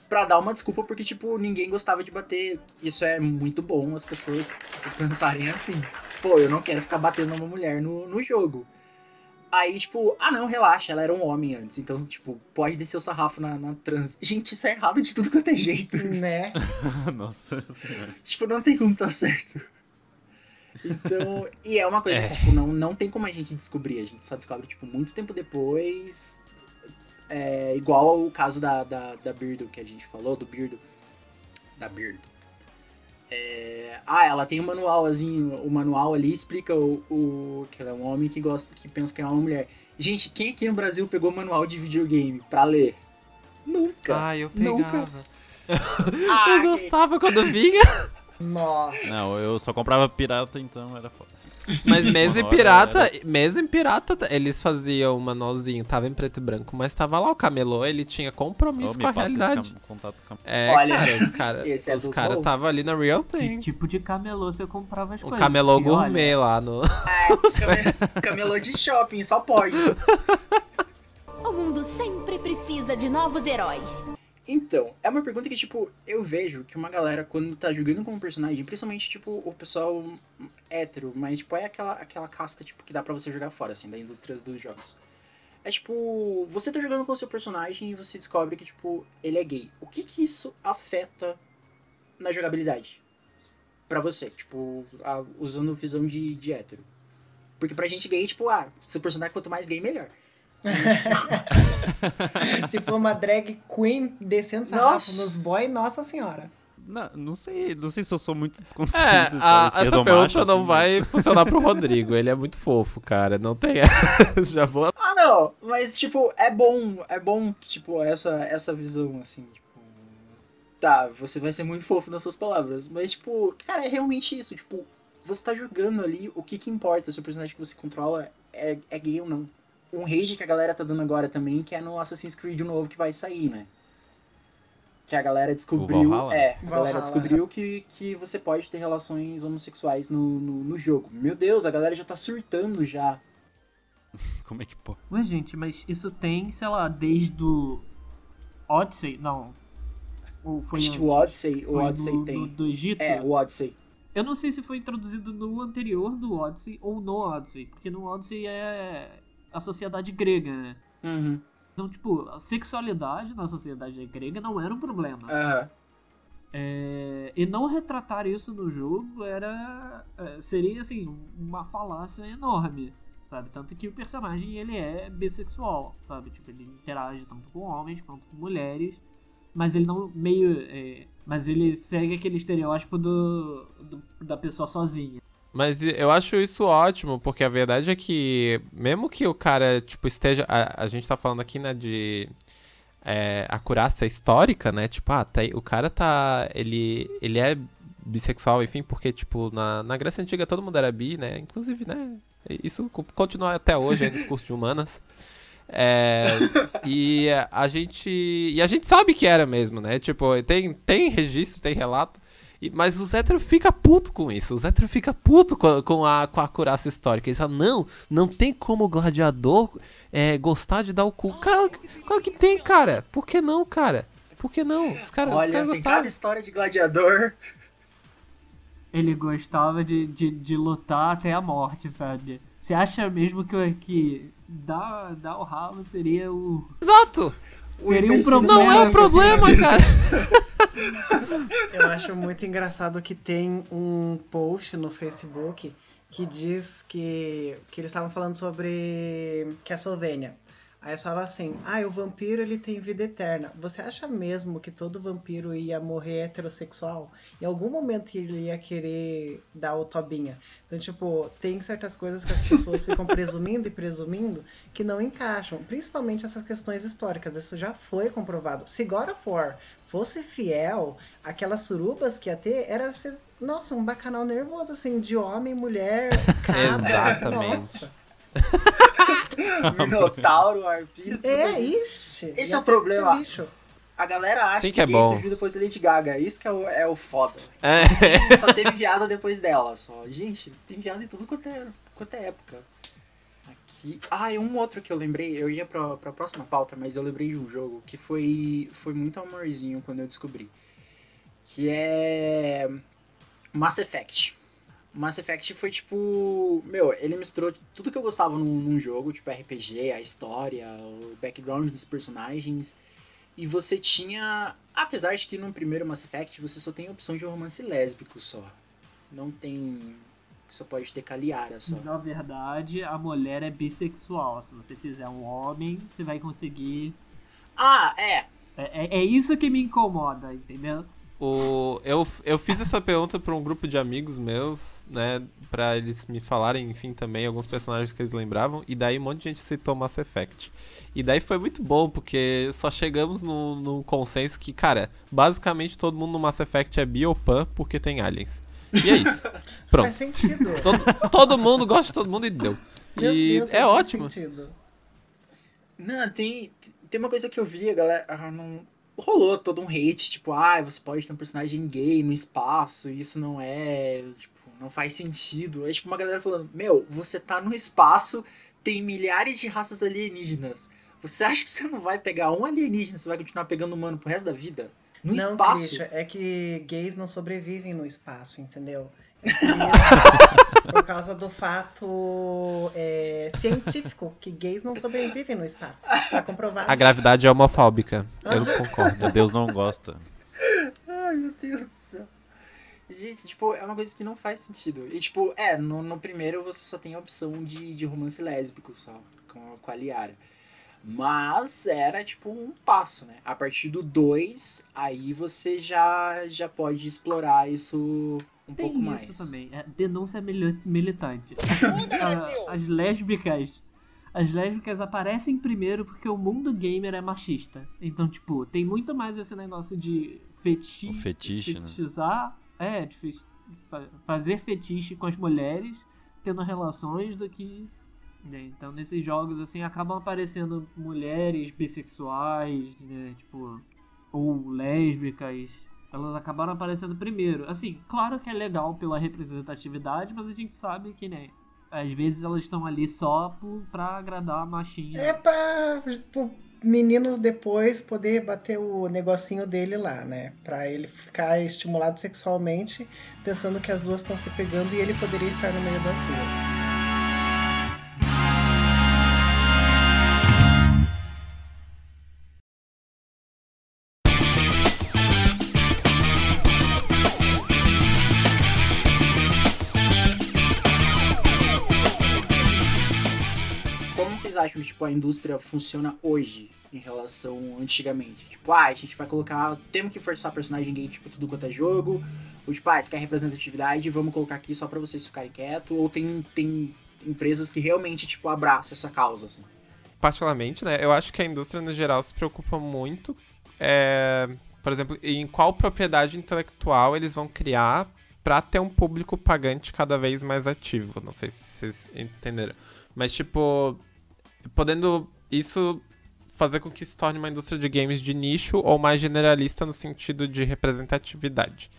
A: pra dar uma desculpa porque, tipo, ninguém gostava de bater. Isso é muito bom as pessoas tipo, pensarem assim. Pô, eu não quero ficar batendo uma mulher no, no jogo. Aí, tipo, ah não, relaxa, ela era um homem antes. Então, tipo, pode descer o sarrafo na, na trans. Gente, isso é errado de tudo quanto é jeito.
B: Né?
E: Nossa senhora.
A: Tipo, não tem como tá certo. Então, e é uma coisa
D: É.
A: que, tipo, não, não tem como a gente descobrir. A gente só descobre, tipo, muito tempo depois. É, igual o caso da, da, da Birdo que a gente falou, do Birdo. Da Birdo. É, Ah, ela tem um manualzinho, o manual ali explica o, o que ela é um homem que gosta, que pensa que é uma mulher. Gente, quem aqui no Brasil pegou manual de videogame pra ler? Nunca.
D: Ah, eu
A: Nunca.
D: pegava.
A: Ah,
D: eu gostava quando vinha.
B: Nossa.
E: Não, eu só comprava pirata, então era foda.
D: Mas mesmo em
E: Uma
D: pirata, mesmo em pirata, eles faziam um manualzinho, tava em preto e branco, mas tava lá o camelô, ele tinha compromisso com a realidade.
E: cam- contato com
D: É,
A: Olha,
D: cara, os caras
A: esse é
D: os cara tava ali na real
C: Que
D: thing.
C: tipo de camelô você comprava as
D: O
C: coisas?
D: camelô
C: Porque, olha,
D: gourmet lá no.
A: came- camelô de shopping, só pode.
J: O mundo sempre precisa de novos heróis.
A: Então, é uma pergunta que, tipo, eu vejo que uma galera, quando tá jogando com um personagem, principalmente, tipo, o pessoal hétero, mas, tipo, é aquela, aquela casta, tipo, que dá pra você jogar fora, assim, da indústria dos jogos. É, tipo, você tá jogando com o seu personagem e você descobre que, tipo, ele é gay. O que que isso afeta na jogabilidade? Pra você, tipo, a- usando visão de, de hétero. Porque pra gente gay, tipo, ah, seu personagem quanto mais gay, melhor.
B: Se for uma drag queen descendo sarrafo nos boy, nossa senhora.
E: Não, não sei, não sei se eu sou muito desconstruído.
D: É, a- essa pergunta não
E: assim,
D: vai funcionar pro Rodrigo. Ele é muito fofo, cara. Não tem. Já vou.
A: Ah, não, mas, tipo, é bom, é bom, tipo, essa, essa visão, assim, tipo... Tá, você vai ser muito fofo nas suas palavras, mas, tipo, cara, é realmente isso, tipo, você tá jogando ali, o que que importa se o personagem que você controla é, é gay ou não. Um rage que a galera tá dando agora também, que é no Assassin's Creed novo que vai sair, né? Que a galera descobriu. É, a galera descobriu que, que você pode ter relações homossexuais no, no, no jogo. Meu Deus, a galera já tá surtando já.
E: Como é que pô?
C: Mas, gente, mas isso tem, sei lá, desde o Odyssey? Não. Ou foi
A: Acho que
C: antes?
A: o Odyssey, o
C: Foi
A: Odyssey
C: do,
A: tem.
C: Do, do Egito?
A: É, o Odyssey.
C: Eu não sei se foi introduzido no anterior do Odyssey ou no Odyssey, porque no Odyssey é a sociedade grega, né?
A: Uhum.
C: Então, tipo, a sexualidade na sociedade grega não era um problema.
A: Aham.
C: É, e não retratar isso no jogo era é, seria assim uma falácia enorme, sabe? Tanto que o personagem ele é bissexual, sabe? Tipo, ele interage tanto com homens quanto com mulheres, mas ele não meio, é, mas ele segue aquele estereótipo do, do- da pessoa sozinha.
D: Mas eu acho isso ótimo, porque a verdade é que, mesmo que o cara, tipo, esteja. A, a gente tá falando aqui, né, de. É, acurácia histórica, né? Tipo, ah, tá, o cara tá. Ele, ele é bissexual, enfim, porque, tipo, na, na Grécia Antiga todo mundo era bi, né? Inclusive, né? Isso co- continua até hoje aí nos cursos de humanas. É, e a gente. E a gente sabe que era mesmo, né? Tipo, tem, tem registro, tem relato. E- mas os héteros ficam puto com isso. Os héteros ficam puto com, com a, com a acurácia histórica. Eles falam, não, não tem como o gladiador é, gostar de dar o cu. Cara, claro que tem, cara. Por que não, cara? Por que não? Os caras, os
A: Olha,
D: caras
A: tem
D: gostaram.
A: cada história de gladiador.
C: Ele gostava de, de, de lutar até a morte, sabe? Você acha mesmo que, que dar, dar o ralo seria o.
D: Exato!
C: Seria um problema.
D: Não é um problema, cara.
B: Eu acho muito engraçado que tem um post no Facebook que diz que, que eles estavam falando sobre Castlevania. Aí eles falam assim, ah, o vampiro ele tem vida eterna. Você acha mesmo que todo vampiro ia morrer heterossexual? Em algum momento ele ia querer dar o tobinha. Então, tipo, tem certas coisas que as pessoas ficam presumindo e presumindo que não encaixam. Principalmente essas questões históricas. Isso já foi comprovado. Se God of War fosse fiel, aquelas surubas que ia ter era ser, nossa, um bacanal nervoso, assim, de homem, mulher, cabra.
D: Exatamente.
B: Nossa.
A: Minotauro, arpista.
B: É, ixi.
A: Esse
B: ia
A: é o problema.
B: bicho.
A: A galera acha
D: Sim
A: que,
D: que é
A: gay
D: bom.
A: surgiu depois da Lady Gaga. Isso que é o, é o foda.
D: É.
A: Só teve viado depois dela, só. Gente, tem viado em tudo quanto é, quanto é época. Aqui. Ah, e um outro que eu lembrei, eu ia pra, pra próxima pauta, mas eu lembrei de um jogo que foi, foi muito amorzinho quando eu descobri. Que é. Mass Effect. Mass Effect foi tipo. Meu, ele misturou tudo que eu gostava num, num jogo, tipo RPG, a história, o background dos personagens. E você tinha. Apesar de que no primeiro Mass Effect você só tem a opção de um romance lésbico só. Não tem. Você pode ter Caliara só.
C: Na verdade, a mulher é bissexual. Se você fizer um homem, você vai conseguir.
A: Ah, é.
C: É, é- é isso que me incomoda, entendeu?
D: O, eu, eu fiz essa pergunta pra um grupo de amigos meus, né? Pra eles me falarem, enfim, também alguns personagens que eles lembravam. E daí um monte de gente citou Mass Effect. E daí foi muito bom, porque só chegamos no, no consenso que, cara, basicamente todo mundo no Mass Effect é biopan porque tem aliens. E é isso. Pronto.
B: Faz sentido.
D: Todo, todo mundo gosta de todo mundo e deu.
B: Meu
D: e
B: Deus,
D: é ótimo.
B: sentido.
A: Não, tem, tem uma coisa que eu vi, a galera. ah, não, rolou todo um hate, tipo, ah, você pode ter um personagem gay no espaço, e isso não é. Tipo, não faz sentido. Aí, tipo, uma galera falando, meu, você tá no espaço, tem milhares de raças alienígenas. Você acha que você não vai pegar um alienígena, você vai continuar pegando humano pro resto da vida? No
B: não,
A: espaço?
B: Christian, é que gays não sobrevivem no espaço, entendeu? É por causa do fato é, científico que gays não sobrevivem no espaço. Tá comprovado.
D: A gravidade é homofóbica. Eu concordo.
E: Deus não gosta.
A: Ai, meu Deus do céu. Gente, tipo, é uma coisa que não faz sentido. E, tipo, é, no, no primeiro você só tem a opção de, de romance lésbico só, com, com a Liara. Mas era, tipo, um passo, né? A partir do 2, aí você já, já pode explorar isso um
C: Tem
A: pouco
C: isso
A: mais.
C: também. É denúncia mili- militante. As lésbicas. As lésbicas aparecem primeiro porque o mundo gamer é machista. Então, tipo, tem muito mais esse negócio de fetiche.
E: O fetiche, né?
C: fetichizar. É, de fe- fa- fazer fetiche com as mulheres tendo relações do que. né? Então, nesses jogos, assim, acabam aparecendo mulheres bissexuais, né? Tipo, ou lésbicas. Elas acabaram aparecendo primeiro. Assim, claro que é legal pela representatividade, mas a gente sabe que, né? Às vezes elas estão ali só por, pra agradar a machinha.
B: É pra o menino depois poder bater o negocinho dele lá, né? Pra ele ficar estimulado sexualmente, pensando que as duas estão se pegando e ele poderia estar no meio das duas.
A: Que tipo, a indústria funciona hoje em relação antigamente? Tipo, ah, a gente vai colocar. Temos que forçar personagem gay, tipo, tudo quanto é jogo. Ou tipo, ah, você quer representatividade, vamos colocar aqui só pra vocês ficarem quietos. Ou tem, tem empresas que realmente, tipo, abraçam essa causa, assim.
D: particularmente, né? Eu acho que a indústria no geral se preocupa muito, é, por exemplo, em qual propriedade intelectual eles vão criar pra ter um público pagante cada vez mais ativo. Não sei se vocês entenderam. Mas, tipo, podendo isso fazer com que se torne uma indústria de games de nicho ou mais generalista no sentido de representatividade.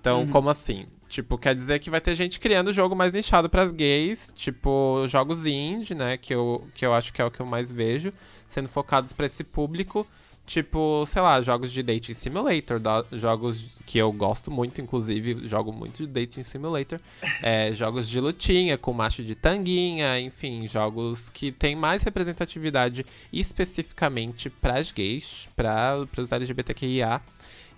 D: Então,
A: Uhum.
D: como assim? Tipo, quer dizer que vai ter gente criando jogo mais nichado pras gays, tipo, jogos indie, né, que eu, que eu acho que é o que eu mais vejo, sendo focados pra esse público, tipo, sei lá, jogos de dating simulator, da- jogos que eu gosto muito, inclusive, jogo muito de dating simulator, é, jogos de lutinha com macho de tanguinha, enfim, jogos que tem mais representatividade especificamente pras gays, para os LGBTQIA.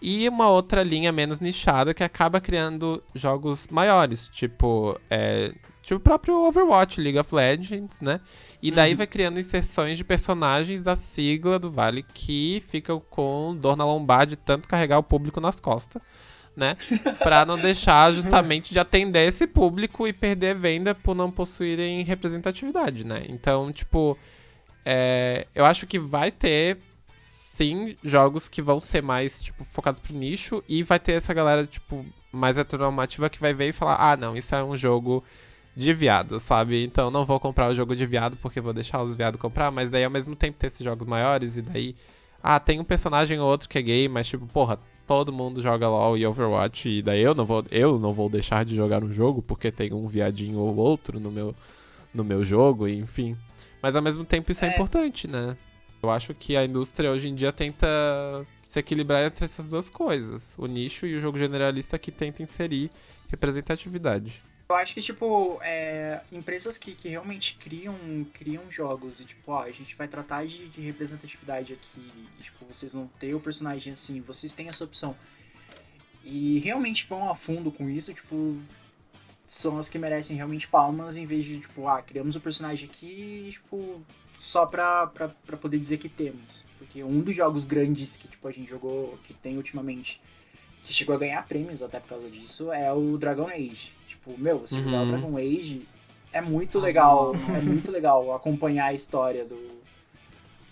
D: E uma outra linha menos nichada que acaba criando jogos maiores, tipo, é, tipo o próprio Overwatch, League of Legends, né? E daí
A: Uhum.
D: vai criando inserções de personagens da sigla do Vale que ficam com dor na lombar de tanto carregar o público nas costas, né? Pra não deixar justamente de atender esse público e perder venda por não possuírem representatividade, né? Então, tipo, é, eu acho que vai ter sim jogos que vão ser mais, tipo, focados pro nicho e vai ter essa galera, tipo, mais heteronormativa que vai ver e falar, ah, não, isso é um jogo de viado, sabe? Então não vou comprar o jogo de viado porque vou deixar os viados comprar, mas daí ao mesmo tempo ter esses jogos maiores e daí, ah, tem um personagem ou outro que é gay, mas tipo, porra, todo mundo joga LoL e Overwatch e daí eu não vou, eu não vou deixar de jogar um jogo porque tem um viadinho ou outro no meu no meu jogo, e enfim. Mas ao mesmo tempo isso é,
A: É.
D: importante, né? Eu acho que a indústria hoje em dia tenta se equilibrar entre essas duas coisas. O nicho e o jogo generalista que tenta inserir representatividade.
A: Eu acho que, tipo, é, empresas que, que realmente criam, criam jogos e, tipo, ó, a gente vai tratar de, de representatividade aqui, e, tipo, vocês vão ter o personagem assim, vocês têm essa opção. E realmente vão a fundo com isso, tipo, são as que merecem realmente palmas, em vez de, tipo, ah, criamos o personagem aqui, tipo, só pra, pra, pra poder dizer que temos. Porque um dos jogos grandes que, tipo, a gente jogou, que tem ultimamente, que chegou a ganhar prêmios até por causa disso, é o Dragon Age. Tipo, meu, você jogar o
D: Uhum.
A: Dragon Age é muito
C: Ah,
A: legal. É muito legal acompanhar a história do,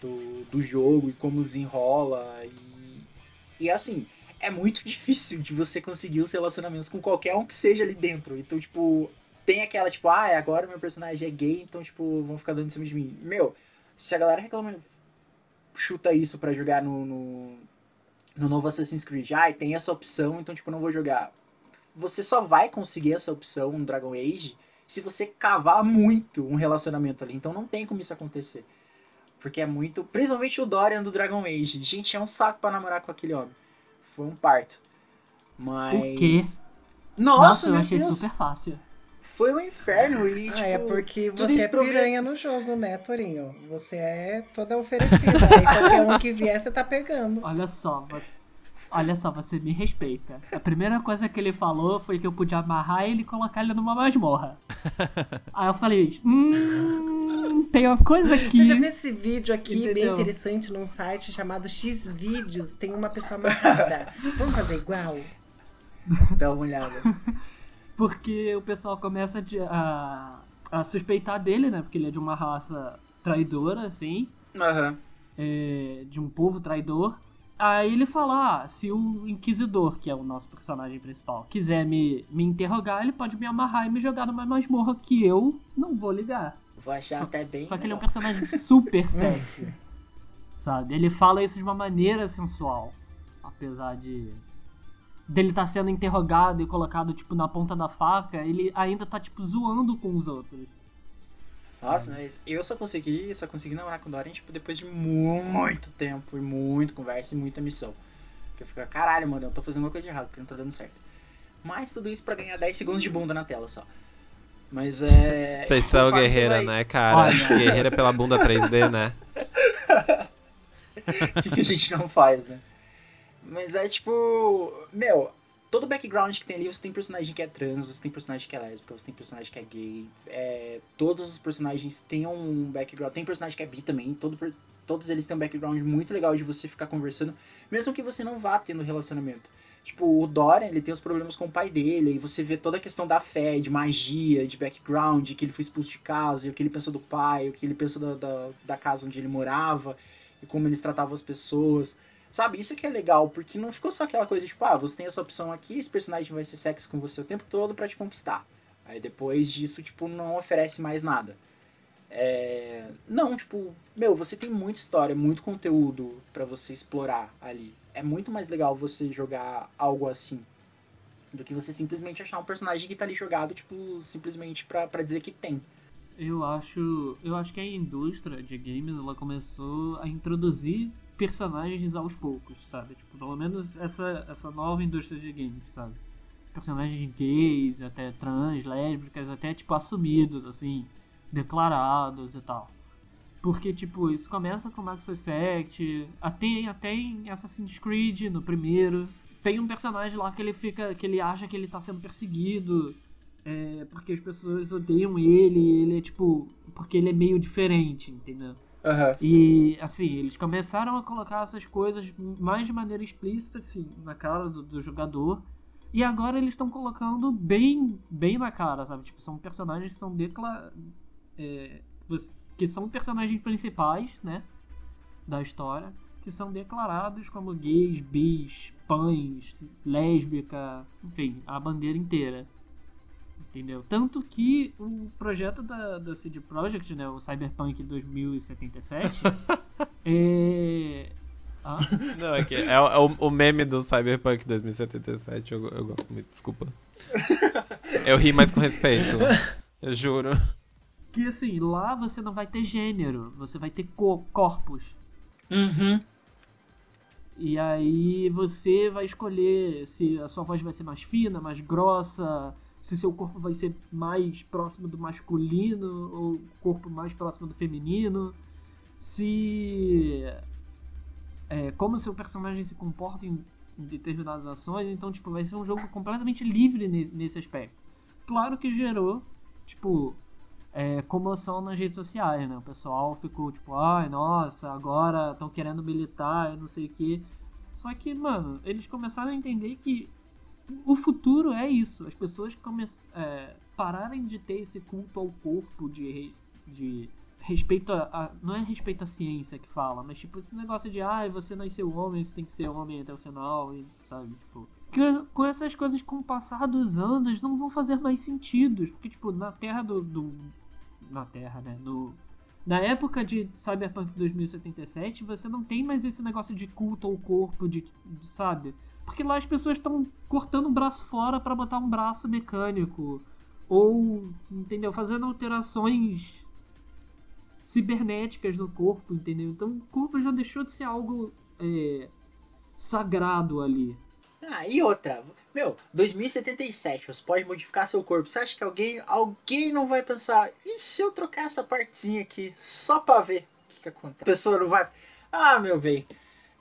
A: do, do jogo e como desenrola. E, e assim, é muito difícil de você conseguir os relacionamentos com qualquer um que seja ali dentro. Então, tipo, tem aquela, tipo, ah, agora meu personagem é gay, então, tipo, vão ficar dando em cima de mim. Meu, se a galera reclama, chuta isso pra jogar no, no, no novo Assassin's Creed, ah, e tem essa opção, então, tipo, não vou jogar. Você só vai conseguir essa opção no Dragon Age se você cavar muito um relacionamento ali. Então não tem como isso acontecer. Porque é muito. Principalmente o Dorian do Dragon Age. Gente, é um saco pra namorar com aquele homem. Foi um parto. Mas.
C: O quê?
A: Nossa,
C: Nossa, eu achei
A: Deus.
C: super fácil.
A: Foi um inferno. E, tipo,
B: Ah, é porque você
A: isso
B: é
A: pra eu ver-
B: piranha no jogo, né, Torinho? Você é toda oferecida. Aí qualquer um que vier, você tá pegando.
C: Olha só, você... Olha só, você me respeita. A primeira coisa que ele falou foi que eu podia amarrar ele e colocar ele numa masmorra. Aí eu falei, hum, tem uma coisa aqui.
B: Você já viu esse vídeo aqui, bem
C: Entendeu?
B: interessante, num site chamado X-Vídeos? Tem uma pessoa amarrada. Vamos fazer igual?
A: Dá uma olhada.
C: Porque o pessoal começa de- a, a suspeitar dele, né? Porque ele é de uma raça traidora, assim.
A: Aham.
C: é, de um povo traidor. Aí ele fala: ah, se o Inquisidor, que é o nosso personagem principal, quiser me, me interrogar, ele pode me amarrar e me jogar numa masmorra que eu não vou ligar.
A: Vou achar até bem.
C: Só que ele é um personagem super sexy. sabe? Ele fala isso de uma maneira sensual. Apesar de. Dele estar sendo interrogado e colocado, tipo, na ponta da faca, ele ainda tá, tipo, zoando com os outros.
A: Nossa, mas eu só consegui, só consegui namorar com o Dorian, tipo, depois de muito tempo e muito conversa e muita missão. Porque eu fico, caralho, mano, eu tô fazendo uma coisa de errado, porque não tá dando certo. Mas tudo isso pra ganhar 10 segundos de bunda na tela só. Mas é.
D: Vocês são guerreira,
A: vai-
D: né, cara?
C: Olha.
D: Guerreira pela bunda 3D, né?
A: O que, que a gente não faz, né? Mas é tipo. Meu, todo background que tem ali, você tem personagem que é trans, você tem personagem que é lésbica, você tem personagem que é gay. É, todos os personagens têm um background. Tem personagem que é bi também. Todo, todos eles têm um background muito legal de você ficar conversando, mesmo que você não vá tendo relacionamento. Tipo, o Dorian, ele tem os problemas com o pai dele, e você vê toda a questão da fé, de magia, de background, que ele foi expulso de casa, e o que ele pensa do pai, o que ele pensa da, da, da casa onde ele morava, e como eles tratavam as pessoas. Sabe, isso que é legal, porque não ficou só aquela coisa tipo, ah, você tem essa opção aqui, esse personagem vai ser sexy com você o tempo todo pra te conquistar. Aí depois disso, tipo, não oferece mais nada. É... Não, tipo, meu, você tem muita história, muito conteúdo pra você explorar ali. É muito mais legal você jogar algo assim do que você simplesmente achar um personagem que tá ali jogado, tipo, simplesmente pra, pra dizer que tem.
C: Eu acho, eu acho que a indústria de games ela começou a introduzir personagens aos poucos, sabe? Tipo, pelo menos essa, essa nova indústria de games, sabe? Personagens gays, até trans, lésbicas, até tipo assumidos, assim, declarados e tal. Porque, tipo, isso começa com Max Effect, até, até em Assassin's Creed, no primeiro. Tem um personagem lá que ele fica. que ele acha que ele tá sendo perseguido. É, porque as pessoas odeiam ele, ele é tipo. Porque ele é meio diferente, entendeu?
A: Aham.
C: E assim, eles começaram a colocar essas coisas mais de maneira explícita, assim, na cara do, do jogador. E agora eles estão colocando bem, bem na cara, sabe? Tipo, são personagens que são decla... é, que são personagens principais, né? Da história. Que são declarados como gays, bis, pães, lésbica, enfim, a bandeira inteira. Entendeu? Tanto que o projeto da, da CD Projekt, né, o Cyberpunk 2077, é. Ah,
D: Não, é que é, o- é o, o meme do Cyberpunk 2077, eu, eu gosto muito, desculpa. Eu ri mais com respeito. Eu juro.
C: que assim, lá você não vai ter gênero, você vai ter co corpos.
A: Uhum.
C: E aí você vai escolher se a sua voz vai ser mais fina, mais grossa, se seu corpo vai ser mais próximo do masculino ou corpo mais próximo do feminino, se é, como seu personagem se comporta em determinadas ações, então tipo vai ser um jogo completamente livre ne- nesse aspecto. Claro que gerou tipo é, comoção nas redes sociais, né? O pessoal ficou tipo, ai, nossa, agora estão querendo militar e não sei o que. Só que, mano, eles começaram a entender que o futuro é isso. As pessoas come é, pararem de ter esse culto ao corpo de, de respeito a, a- Não é respeito à ciência que fala, mas tipo esse negócio de ah, você nasceu homem, você tem que ser homem até o final, e, sabe? Tipo. Que com essas coisas, com o passar dos anos, não vão fazer mais sentido. Porque, tipo, na terra do. do- na terra, né? No, na época de Cyberpunk 2077, você não tem mais esse negócio de culto ao corpo, de, de- sabe? Porque lá as pessoas estão cortando um braço fora pra botar um braço mecânico. Ou, entendeu? Fazendo alterações cibernéticas no corpo, entendeu? Então o corpo já deixou de ser algo é, sagrado ali.
A: Ah, e outra. Meu, 2077, você pode modificar seu corpo. Você acha que alguém, alguém não vai pensar, e se eu trocar essa partezinha aqui só pra ver o que, que acontece? A pessoa não vai. Ah, meu bem.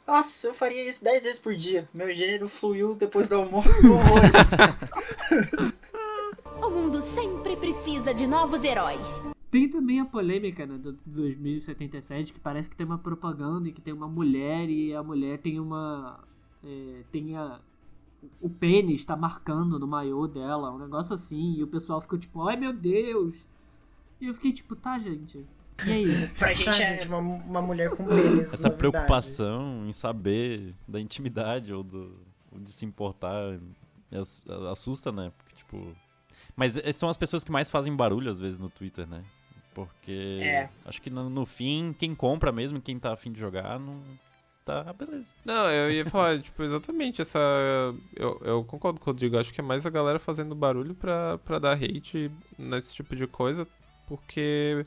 A: Nossa, eu faria isso 10 vezes por dia. Meu gênero fluiu depois do almoço. horrores.
J: O mundo sempre precisa de novos heróis.
C: Tem também a polêmica né, do 2077, que parece que tem uma propaganda e que tem uma mulher e a mulher tem uma. É, tem a. O pênis tá marcando no maiô dela, um negócio assim, e o pessoal ficou tipo, ai meu Deus! E eu fiquei tipo, tá, gente. E aí?
A: pra gente
B: Tá,
A: é.
B: gente, uma, uma mulher com pênis.
E: Essa
B: novidade.
E: preocupação em saber da intimidade ou, do, ou de se importar assusta, né? Porque, tipo. Mas eh, são as pessoas que mais fazem barulho, às vezes, no Twitter, né? Porque.
A: É.
E: Acho que no, no fim, quem compra mesmo, quem tá afim de jogar, não. Tá, beleza.
D: Não, eu ia falar, tipo, exatamente essa. Eu, eu concordo com o Rodrigo, acho que é mais a galera fazendo barulho pra, pra dar hate nesse tipo de coisa, porque.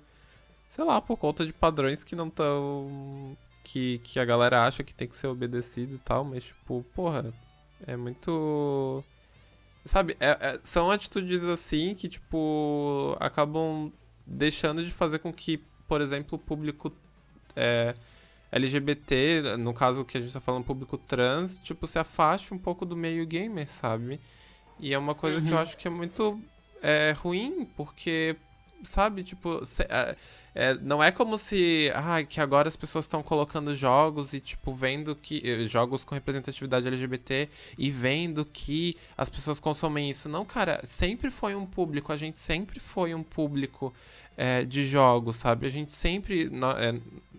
D: Sei lá, por conta de padrões que não tão. Que, que a galera acha que tem que ser obedecido e tal, mas, tipo, porra, é muito. Sabe, é- é- são atitudes assim que, tipo, acabam deixando de fazer com que, por exemplo, o público é, LGBT, no caso que a gente tá falando público trans, tipo, se afaste um pouco do meio gamer, sabe? E é uma coisa que eu acho que é muito é, ruim, porque, sabe, tipo, se- é, é, não é como se, ah, que agora as pessoas estão colocando jogos e, tipo, vendo que, eh, jogos com representatividade LGBT e vendo que as pessoas consomem isso. Não, cara, sempre foi um público, a gente sempre foi um público é, de jogos, sabe? A gente sempre, é,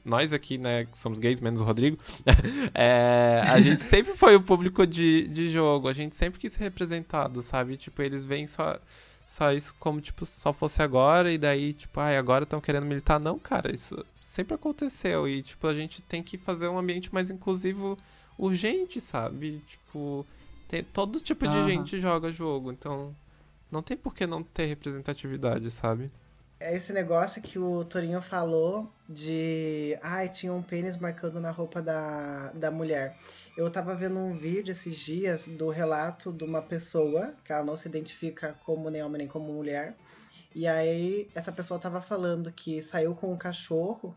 D: nós aqui, né, que somos gays, menos o Rodrigo, é, a gente sempre foi o público de, de jogo, a gente sempre quis ser representado, sabe? Tipo, eles veem só, só isso como, tipo, só fosse agora e daí, tipo, ai, agora estão querendo militar. Não, cara, isso sempre aconteceu e, tipo, a gente tem que fazer um ambiente mais inclusivo urgente, sabe? Tipo, tem, todo tipo de
C: Aham.
D: gente joga jogo, então não tem por que não ter representatividade, sabe?
B: É esse negócio que o Torinho falou de. Ai, tinha um pênis marcando na roupa da, da mulher. Eu tava vendo um vídeo esses dias do relato de uma pessoa, que ela não se identifica como nem homem nem como mulher. E aí, essa pessoa tava falando que saiu com um cachorro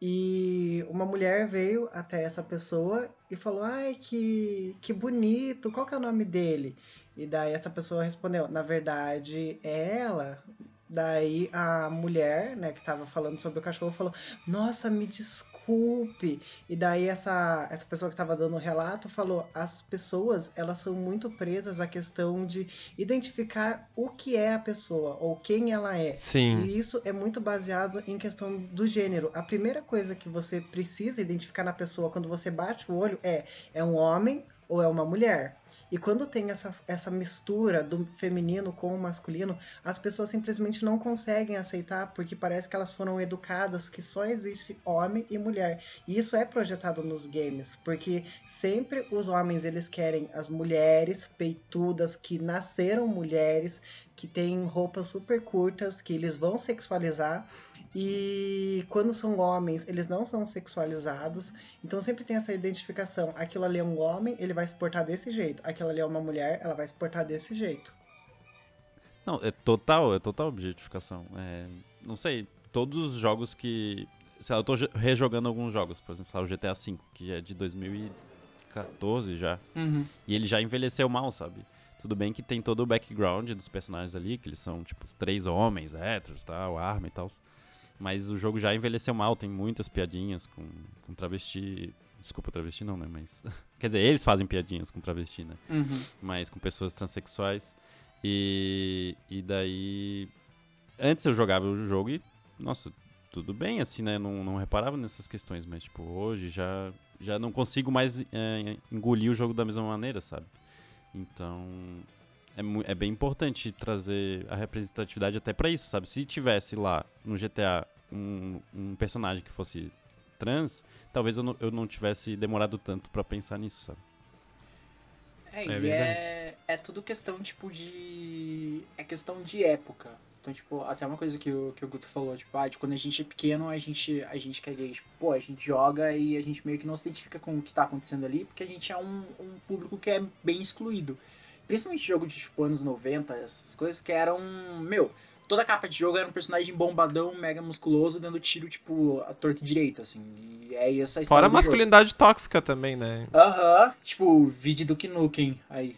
B: e uma mulher veio até essa pessoa e falou: Ai, que, que bonito, qual que é o nome dele? E daí essa pessoa respondeu: Na verdade, é ela. Daí a mulher, né, que tava falando sobre o cachorro, falou: Nossa, me desculpe. E daí essa, essa pessoa que tava dando o relato falou: As pessoas, elas são muito presas à questão de identificar o que é a pessoa ou quem ela é.
D: Sim.
B: E isso é muito baseado em questão do gênero. A primeira coisa que você precisa identificar na pessoa quando você bate o olho é: é um homem ou é uma mulher? E quando tem essa, essa mistura do feminino com o masculino, as pessoas simplesmente não conseguem aceitar porque parece que elas foram educadas que só existe homem e mulher. E isso é projetado nos games, porque sempre os homens eles querem as mulheres peitudas que nasceram mulheres, que têm roupas super curtas, que eles vão sexualizar. E quando são homens, eles não são sexualizados. Então sempre tem essa identificação. Aquilo ali é um homem, ele vai se portar desse jeito. Aquilo ali é uma mulher, ela vai se portar desse jeito.
E: Não, é total, é total objetificação. É, não sei, todos os jogos que. Sei lá, eu tô rejogando alguns jogos, por exemplo, lá, o GTA V, que é de 2014 já.
A: Uhum.
E: E ele já envelheceu mal, sabe? Tudo bem que tem todo o background dos personagens ali, que eles são, tipo, três homens, héteros, tal, arma e tal. Mas o jogo já envelheceu mal, tem muitas piadinhas com, com travesti Desculpa, travesti não, né? Mas. Quer dizer, eles fazem piadinhas com travesti, né?
A: Uhum.
E: Mas com pessoas transexuais. E. E daí. Antes eu jogava o jogo e. Nossa, tudo bem, assim, né? Não, não reparava nessas questões, mas, tipo, hoje já. Já não consigo mais é, engolir o jogo da mesma maneira, sabe? Então. É, é bem importante trazer a representatividade até pra isso, sabe? Se tivesse lá no GTA um, um personagem que fosse trans, talvez eu não, eu não tivesse demorado tanto pra pensar nisso, sabe?
A: É,
D: É
A: e é, é tudo questão, tipo, de. É questão de época. Então, tipo, até uma coisa que o, que o Guto falou, tipo, ah, de quando a gente é pequeno, a gente, a gente quer gay. Tipo, pô, a gente joga e a gente meio que não se identifica com o que tá acontecendo ali, porque a gente é um, um público que é bem excluído. Principalmente jogo de, tipo, anos 90, essas coisas que eram. Meu, toda capa de jogo era um personagem bombadão, mega musculoso, dando tiro, tipo, a torta e direita, assim. E é essa
D: Fora a
A: do jogo.
D: masculinidade tóxica também, né?
A: Aham, tipo, vídeo do Nukem aí.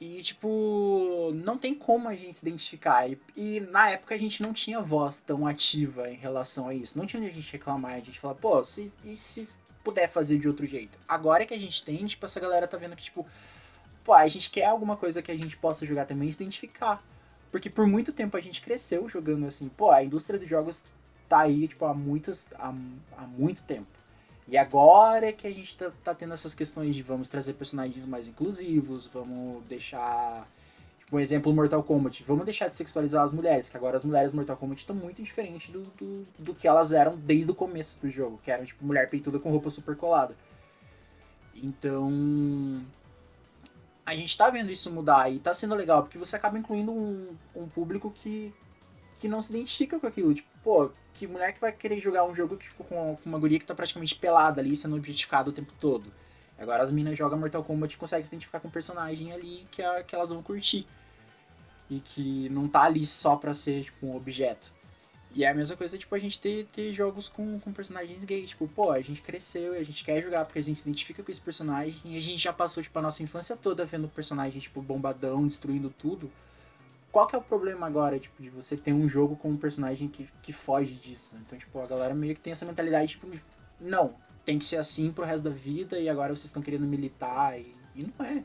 A: E, tipo, não tem como a gente se identificar. E, e na época a gente não tinha voz tão ativa em relação a isso. Não tinha onde a gente reclamar, a gente falar, pô, se, e se puder fazer de outro jeito? Agora que a gente tem, tipo, essa galera tá vendo que, tipo, pô, a gente quer alguma coisa que a gente possa jogar também e se identificar. Porque por muito tempo a gente cresceu jogando assim, pô, a indústria dos jogos tá aí, tipo, há muitos, há, há muito tempo. E agora é que a gente tá, tá tendo essas questões de vamos trazer personagens mais inclusivos, vamos deixar. Tipo, um exemplo, Mortal Kombat. Vamos deixar de sexualizar as mulheres, que agora as mulheres Mortal Kombat estão muito diferentes do, do, do que elas eram desde o começo do jogo, que eram tipo mulher peituda com roupa super colada. Então. A gente tá vendo isso mudar e tá sendo legal, porque você acaba incluindo um, um público que, que não se identifica com aquilo. Tipo, pô, que mulher que vai querer jogar um jogo tipo, com, com uma guria que tá praticamente pelada ali, sendo objetificada o tempo todo. Agora as minas jogam Mortal Kombat e conseguem se identificar com um personagem ali que, a, que elas vão curtir. E que não tá ali só pra ser, tipo, um objeto. E é a mesma coisa, tipo, a gente ter, ter jogos com, com personagens gays. Tipo, pô, a gente cresceu e a gente quer jogar porque a gente se identifica com esse personagem. E a gente já passou, tipo, a nossa infância toda vendo o personagem, tipo, bombadão, destruindo tudo. Qual que é o problema agora, tipo, de você ter um jogo com um personagem que, que foge disso? Então, tipo, a galera meio que tem essa mentalidade, tipo, não, tem que ser assim pro resto da vida e agora vocês estão querendo militar e, e não é.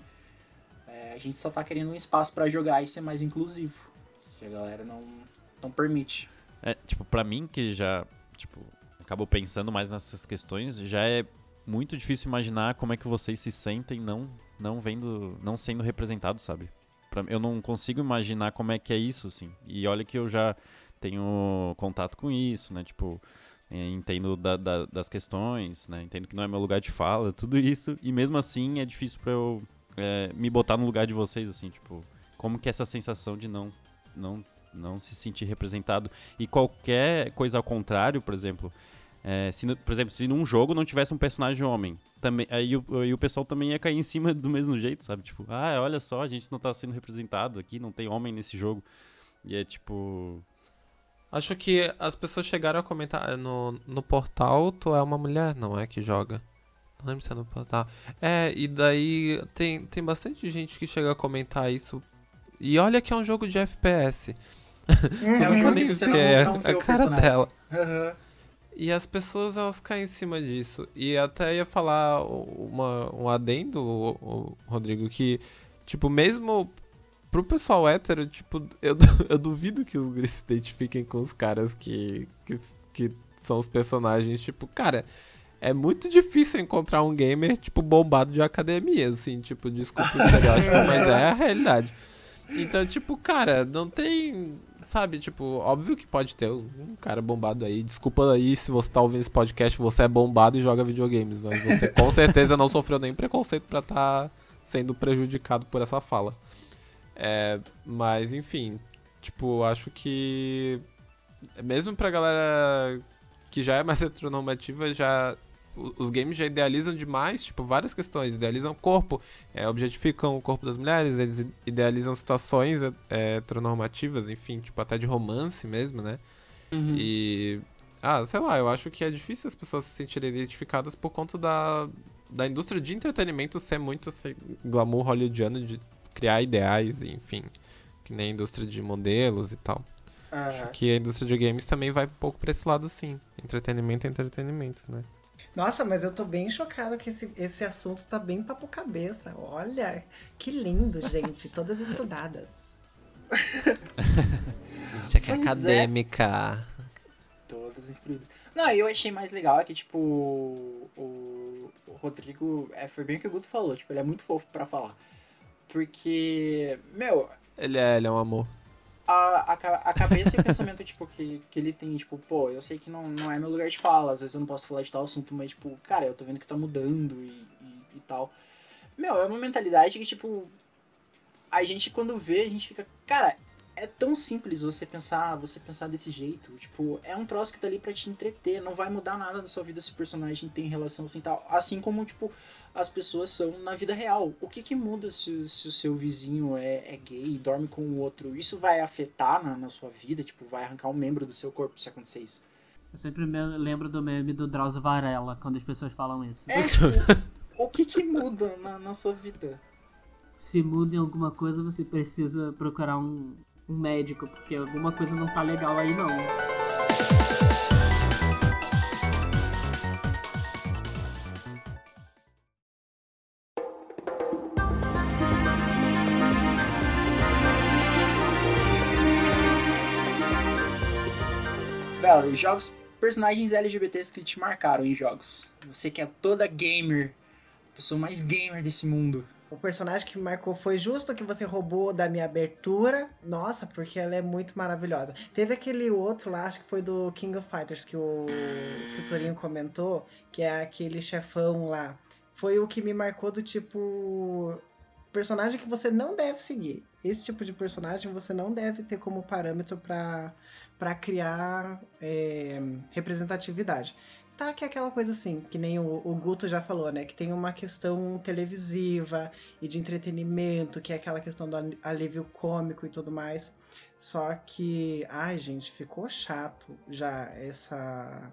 A: É, A gente só tá querendo um espaço pra jogar e ser mais inclusivo. Que a galera não, não permite.
E: É, tipo, pra mim que já, tipo, acabo pensando mais nessas questões, já é muito difícil imaginar como é que vocês se sentem não não vendo, não sendo representados, sabe? Pra, eu não consigo imaginar como é que é isso, assim. E olha que eu já tenho contato com isso, né? Tipo, eh, entendo da- da- das questões, né? Entendo que não é meu lugar de fala, tudo isso. E mesmo assim é difícil pra eu eh, me botar no lugar de vocês, assim, tipo, como que é essa sensação de não, não, não se sentir representado e qualquer coisa ao contrário, por exemplo, é, se, por exemplo, se num jogo não tivesse um personagem homem, também, aí o, aí o pessoal também ia cair em cima do mesmo jeito, sabe? Tipo, ah, olha só, a gente não tá sendo representado aqui, não tem homem nesse jogo. E é tipo.
D: Acho que as pessoas chegaram a comentar eh, no, no portal, tu é uma mulher, não é que joga. Não lembro se é no portal. É, e daí tem, tem bastante gente que chega a comentar isso. E olha que é um jogo de FPS.
A: É um você
D: que
A: não,
D: é
A: não
D: a cara dela.
A: Aham.
D: E as pessoas elas caem em cima disso. E até ia falar uma, um adendo, o, o Rodrigo, que, tipo, mesmo pro pessoal hétero, tipo, eu, eu duvido que os gays se identifiquem com os caras que, que, que são os personagens. Tipo, cara, é muito difícil encontrar um gamer, tipo, bombado de academia, assim, tipo, desculpa o estereótipo, mas é a realidade. Então, tipo, cara, não tem. Sabe, tipo, óbvio que pode ter um cara bombado aí. Desculpa aí se você tá ouvindo esse podcast, você é bombado e joga videogames, mas você com certeza não sofreu nenhum preconceito pra tá sendo prejudicado por essa fala. É, mas, enfim, tipo, acho que. Mesmo pra galera que já é mais heteronormativa, já. Os games já idealizam demais, tipo, várias questões. Idealizam o corpo, é, objetificam o corpo das mulheres, eles idealizam situações é, heteronormativas, enfim, tipo, até de romance mesmo, né?
A: Uhum.
D: E. Ah, sei lá, eu acho que é difícil as pessoas se sentirem identificadas por conta da, da indústria de entretenimento ser muito assim, glamour hollywoodiano de criar ideais, enfim. Que nem a indústria de modelos e tal.
A: Aham.
D: Acho que a indústria de games também vai um pouco pra esse lado, sim. Entretenimento é entretenimento, né?
B: Nossa, mas eu tô bem chocado que esse, esse assunto tá bem papo cabeça. Olha, que lindo, gente. Todas estudadas.
D: Gente aqui é
A: Pois é.
D: acadêmica.
A: Todas instruídas. Não, eu achei mais legal é que, tipo, o, o Rodrigo, é, foi bem o que o Guto falou, tipo, ele é muito fofo pra falar. Porque, meu,
D: Ele é, ele é um amor.
A: A, a, a cabeça e o pensamento, tipo, que, que ele tem, tipo, pô, eu sei que não, não é meu lugar de fala, às vezes eu não posso falar de tal assunto, mas, tipo, cara, eu tô vendo que tá mudando e, e, e tal. Meu, é uma mentalidade que, tipo, a gente quando vê, a gente fica, cara, é tão simples você pensar, você pensar desse jeito, tipo, é um troço que tá ali pra te entreter, não vai mudar nada na sua vida se o personagem tem relação assim tal, assim como, tipo, as pessoas são na vida real. O que que muda se, se o seu vizinho é, é gay e dorme com o outro? Isso vai afetar na, na sua vida? Tipo, vai arrancar um membro do seu corpo se acontecer isso?
C: Eu sempre me lembro do meme do Drauzio Varela, quando as pessoas falam isso.
A: É, tipo, o que que muda na, na sua vida?
C: Se muda em alguma coisa, você precisa procurar um, um médico, porque alguma coisa não tá legal aí não.
A: Velho, jogos, personagens LGBTs que te marcaram em jogos. Você que é toda gamer, a pessoa mais gamer desse mundo.
B: O personagem que me marcou foi justo que você roubou da minha abertura. Nossa, porque ela é muito maravilhosa. Teve aquele outro lá, acho que foi do King of Fighters, que o, que o Torinho comentou, que é aquele chefão lá. Foi o que me marcou do tipo. Personagem que você não deve seguir. Esse tipo de personagem você não deve ter como parâmetro para criar é, representatividade. Tá que é aquela coisa assim, que nem o, o Guto já falou, né? Que tem uma questão televisiva e de entretenimento, que é aquela questão do alívio cômico e tudo mais. Só que, ai, gente, ficou chato já essa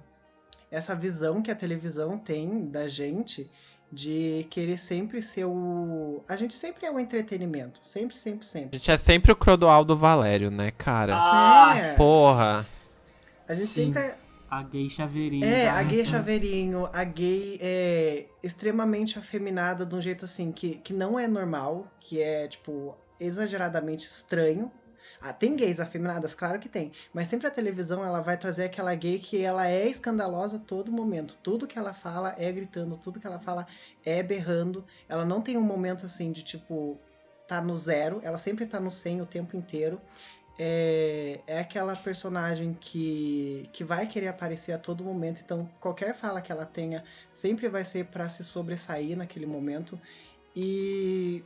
B: essa visão que a televisão tem da gente de querer sempre ser o. A gente sempre é o entretenimento. Sempre, sempre,
D: A
B: sempre.
D: gente é sempre o Crodoaldo Valério, né, cara?
A: Ah,
B: É.
D: Porra.
B: A gente
C: Sim.
B: sempre é.
C: A gay chaveirinho.
B: É, a gay chaveirinho, a gay é extremamente afeminada de um jeito assim que, que não é normal, que é, tipo, exageradamente estranho. Ah, tem gays afeminadas? Claro que tem. Mas sempre a televisão ela vai trazer aquela gay que ela é escandalosa a todo momento. Tudo que ela fala é gritando, tudo que ela fala é berrando. Ela não tem um momento assim de tipo, tá no zero, ela sempre tá no 100 o tempo inteiro. É, é aquela personagem que, que vai querer aparecer a todo momento, então qualquer fala que ela tenha sempre vai ser para se sobressair naquele momento. E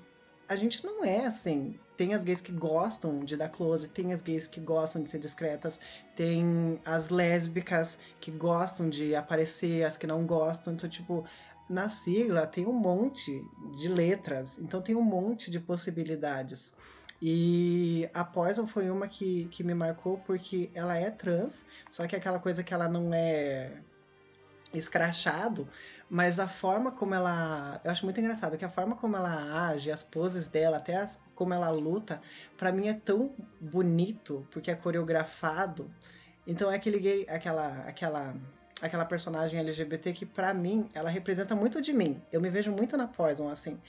B: a gente não é assim. Tem as gays que gostam de dar close, tem as gays que gostam de ser discretas, tem as lésbicas que gostam de aparecer, as que não gostam. Então, tipo, na sigla tem um monte de letras, então tem um monte de possibilidades. E a Poison foi uma que, que me marcou porque ela é trans, só que é aquela coisa que ela não é escrachado, mas a forma como ela. Eu acho muito engraçado que a forma como ela age, as poses dela, até as- como ela luta, pra mim é tão bonito, porque é coreografado. Então é aquele gay, aquela, aquela, aquela personagem LGBT que pra mim ela representa muito de mim. Eu me vejo muito na Poison assim.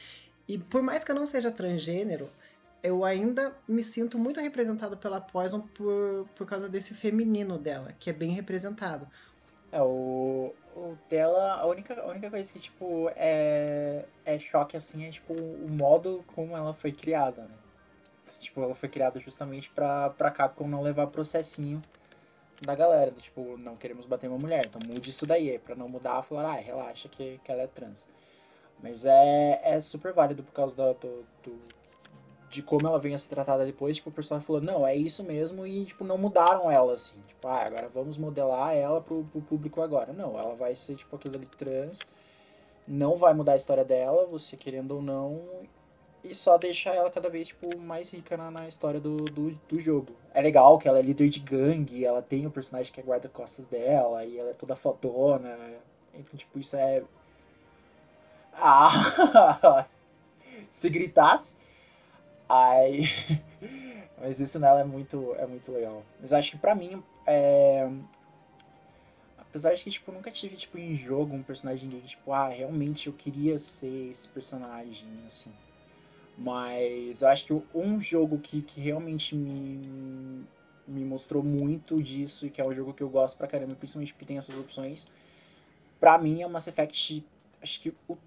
B: E por mais que eu não seja transgênero, eu ainda me sinto muito representado pela Poison por, por causa desse feminino dela, que é bem representado.
A: É, o, o dela, a única, a única coisa que, tipo, é, é choque, assim, é, tipo, o modo como ela foi criada, né? Tipo, ela foi criada justamente pra, pra Capcom não levar processinho da galera, do, tipo, não queremos bater uma mulher, então mude isso daí, é pra não mudar, falar, ah, relaxa que, que ela é trans. Mas é, é super válido por causa da, do, do- de como ela vem a ser tratada depois, tipo, o personagem falou, não, é isso mesmo, e, tipo, não mudaram ela, assim, tipo, ah, agora vamos modelar ela pro, pro público agora. Não, ela vai ser, tipo, aquilo ali trans, não vai mudar a história dela, você querendo ou não, e só deixar ela cada vez, tipo, mais rica na, na história do, do, do jogo. É legal que ela é líder de gangue, ela tem o personagem que é guarda-costas dela, e ela é toda fodona, então, tipo, isso é... Ah, se gritasse, Ai. Mas isso nela é muito, é muito legal. Mas acho que pra mim, é... Apesar de que, tipo, nunca tive, tipo, em jogo um personagem que, tipo, ah, realmente eu queria ser esse personagem, assim. Mas acho que um jogo que, que realmente me, me mostrou muito disso, e que é um jogo que eu gosto pra caramba, principalmente porque tem essas opções, pra mim é o Mass Effect. Acho que o.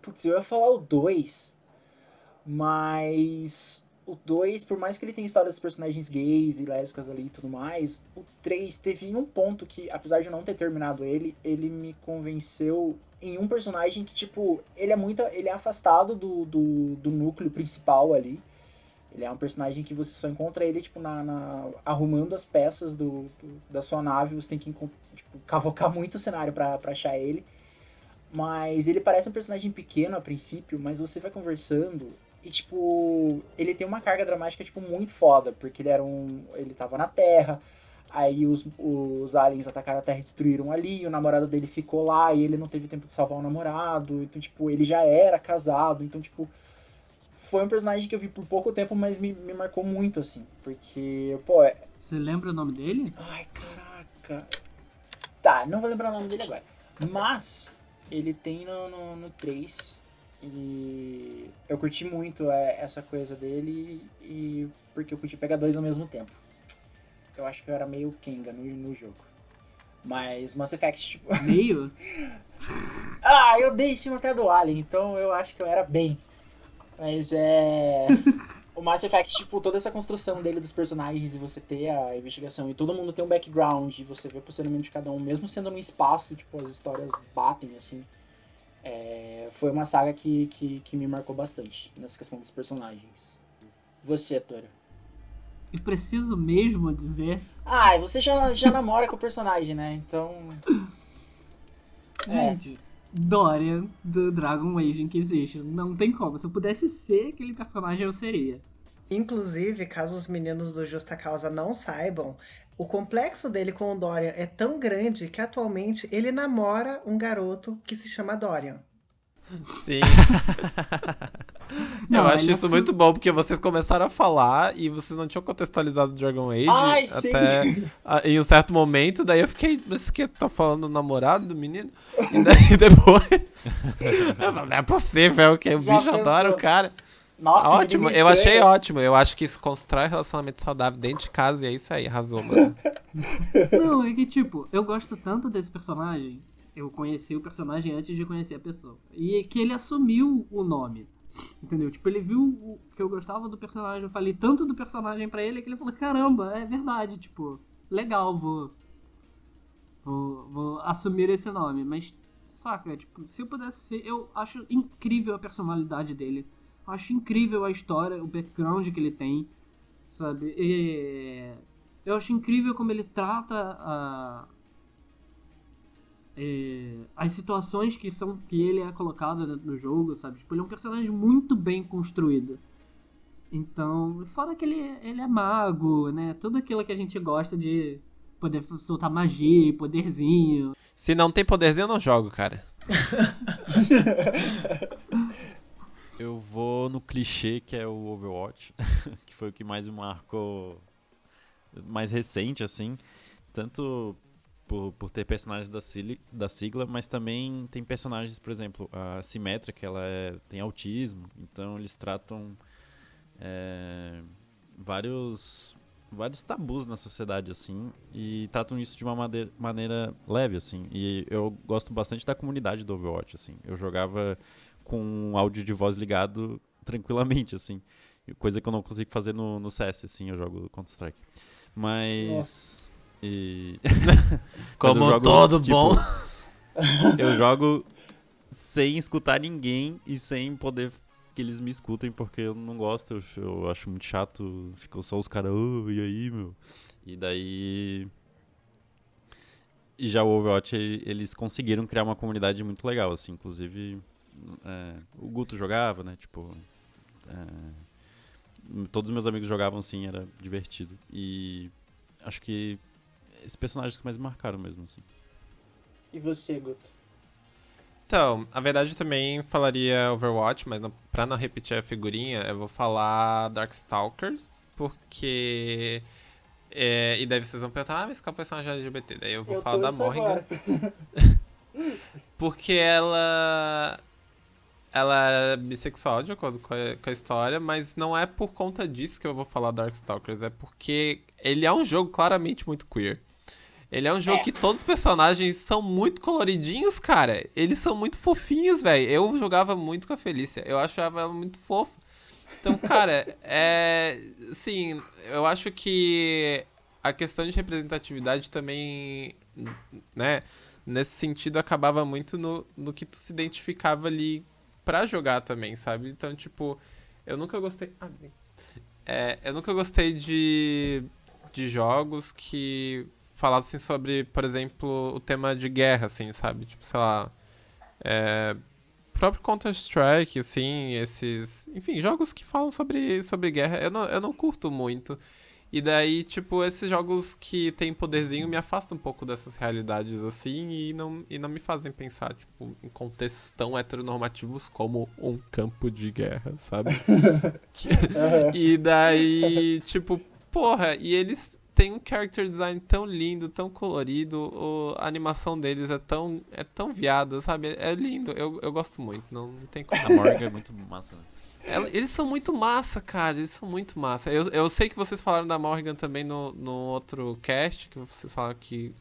A: Putz, eu ia falar o 2, mas o 2, por mais que ele tenha história dos personagens gays e lésbicas ali e tudo mais, o 3 teve um ponto que, apesar de eu não ter terminado ele, ele me convenceu em um personagem que, tipo, ele é muito. ele é afastado do, do, do núcleo principal ali. Ele é um personagem que você só encontra ele, tipo, na, na arrumando as peças do, do, da sua nave, você tem que tipo, cavocar muito o cenário para achar ele. Mas ele parece um personagem pequeno a princípio, mas você vai conversando e, tipo, ele tem uma carga dramática, tipo, muito foda, porque ele era um. ele tava na Terra, aí os, os aliens atacaram a Terra e destruíram ali, o namorado dele ficou lá e ele não teve tempo de salvar o namorado, então, tipo, ele já era casado, então, tipo. Foi um personagem que eu vi por pouco tempo, mas me, me marcou muito, assim. Porque, pô. É...
C: Você lembra o nome dele?
A: Ai, caraca. Tá, não vou lembrar o nome dele agora. Mas, ele tem no, no, no 3. E eu curti muito é, essa coisa dele. E porque eu curti pegar dois ao mesmo tempo. Eu acho que eu era meio Kenga no, no jogo. Mas Mass Effect, tipo.
C: Meio?
A: ah, eu dei em cima até do Alien, então eu acho que eu era bem. Mas é. o Mass Effect, tipo, toda essa construção dele dos personagens e você ter a investigação e todo mundo tem um background e você vê o posicionamento de cada um, mesmo sendo no espaço, tipo, as histórias batem, assim. É, foi uma saga que, que, que me marcou bastante nessa questão dos personagens. Você, Tora?
C: E preciso mesmo dizer.
A: Ah, você já, já namora com o personagem, né? Então.
C: Gente, é. Dorian do Dragon Age Inquisition. Não tem como. Se eu pudesse ser aquele personagem, eu seria.
B: Inclusive, caso os meninos do Justa Causa não saibam, o complexo dele com o Dorian é tão grande que atualmente ele namora um garoto que se chama Dorian.
D: Sim. Não, eu acho isso muito bom, porque vocês começaram a falar e vocês não tinham contextualizado Dragon Age
A: Ai,
D: até a, em um certo momento, daí eu fiquei, mas que tá falando do namorado do menino? E daí depois. não é possível que o Já bicho pensou? adora o cara. Nossa, ótimo, eu achei ótimo. Eu acho que isso constrói relacionamento saudável dentro de casa e é isso aí, arrasou, mano.
C: Não, é que tipo, eu gosto tanto desse personagem. Eu conheci o personagem antes de conhecer a pessoa. E que ele assumiu o nome. Entendeu? Tipo, ele viu o, que eu gostava do personagem. Eu falei tanto do personagem para ele que ele falou: caramba, é verdade. Tipo, legal, vou. Vou, vou assumir esse nome. Mas, saca, tipo, se eu pudesse ser. Eu acho incrível a personalidade dele Acho incrível a história, o background que ele tem, sabe? E eu acho incrível como ele trata a, é, as situações que são que ele é colocado dentro do jogo, sabe? Tipo, ele é um personagem muito bem construído. Então, fora que ele, ele é mago, né? Tudo aquilo que a gente gosta de poder soltar magia, poderzinho.
D: Se não tem poderzinho, eu não jogo, cara.
E: Eu vou no clichê que é o Overwatch, que foi o que mais me marcou, mais recente, assim. Tanto por, por ter personagens da, da sigla, mas também tem personagens, por exemplo, a Simétrica, ela é, tem autismo, então eles tratam é, vários vários tabus na sociedade, assim, e tratam isso de uma maneira, maneira leve, assim. E eu gosto bastante da comunidade do Overwatch, assim. Eu jogava com um áudio de voz ligado tranquilamente, assim. Coisa que eu não consigo fazer no, no CS, assim, eu jogo Counter-Strike. Mas. E...
D: Como Mas jogo, todo tipo, bom.
E: eu jogo sem escutar ninguém e sem poder que eles me escutem, porque eu não gosto, eu, eu acho muito chato, ficou só os caras, oh, e aí, meu? E daí. E já o Overwatch, eles conseguiram criar uma comunidade muito legal, assim, inclusive é, o Guto jogava, né? Tipo. É, todos os meus amigos jogavam assim, era divertido. E acho que esses personagens que mais marcaram mesmo, assim.
A: E você, Guto?
D: Então, a verdade eu também falaria Overwatch, mas não, pra não repetir a figurinha, eu vou falar Darkstalkers, porque É, e daí vocês vão perguntar, ah, mas qual personagem LGBT? Daí eu vou
A: Eu
D: falar da Morrigan. Porque ela. Ela é bissexual, de acordo com a, com a história, mas não é por conta disso que eu vou falar Darkstalkers, é porque ele é um jogo claramente muito queer. Ele é um jogo
A: É.
D: que todos os personagens são muito coloridinhos, cara. Eles são muito fofinhos, velho. Eu jogava muito com a Felícia. Eu achava ela muito fofa. Então, cara, é. Sim, eu acho que a questão de representatividade também, né? Nesse sentido, acabava muito no, no que tu se identificava ali pra jogar também, sabe? Então, tipo, eu nunca gostei. Ah. É, eu nunca gostei de, de jogos que falassem sobre, por exemplo, o tema de guerra, assim, sabe? Tipo, sei lá. É, próprio Counter-Strike, assim, esses. Enfim, jogos que falam sobre, sobre guerra, eu não, eu não curto muito. E daí, tipo, esses jogos que tem poderzinho me afastam um pouco dessas realidades, assim, e não, e não me fazem pensar, tipo, em contextos tão heteronormativos como um campo de guerra, sabe? Que- e daí, tipo, porra, e eles têm um character design tão lindo, tão colorido, o- a animação deles é tão, é tão viada, sabe? É lindo, eu, eu gosto muito, não, não tem como.
E: A Morgan é muito massa, né?
D: Eles são muito massa, cara. Eles são muito massa. Eu, eu sei que vocês falaram da Morrigan também no, no outro cast, que vocês falaram que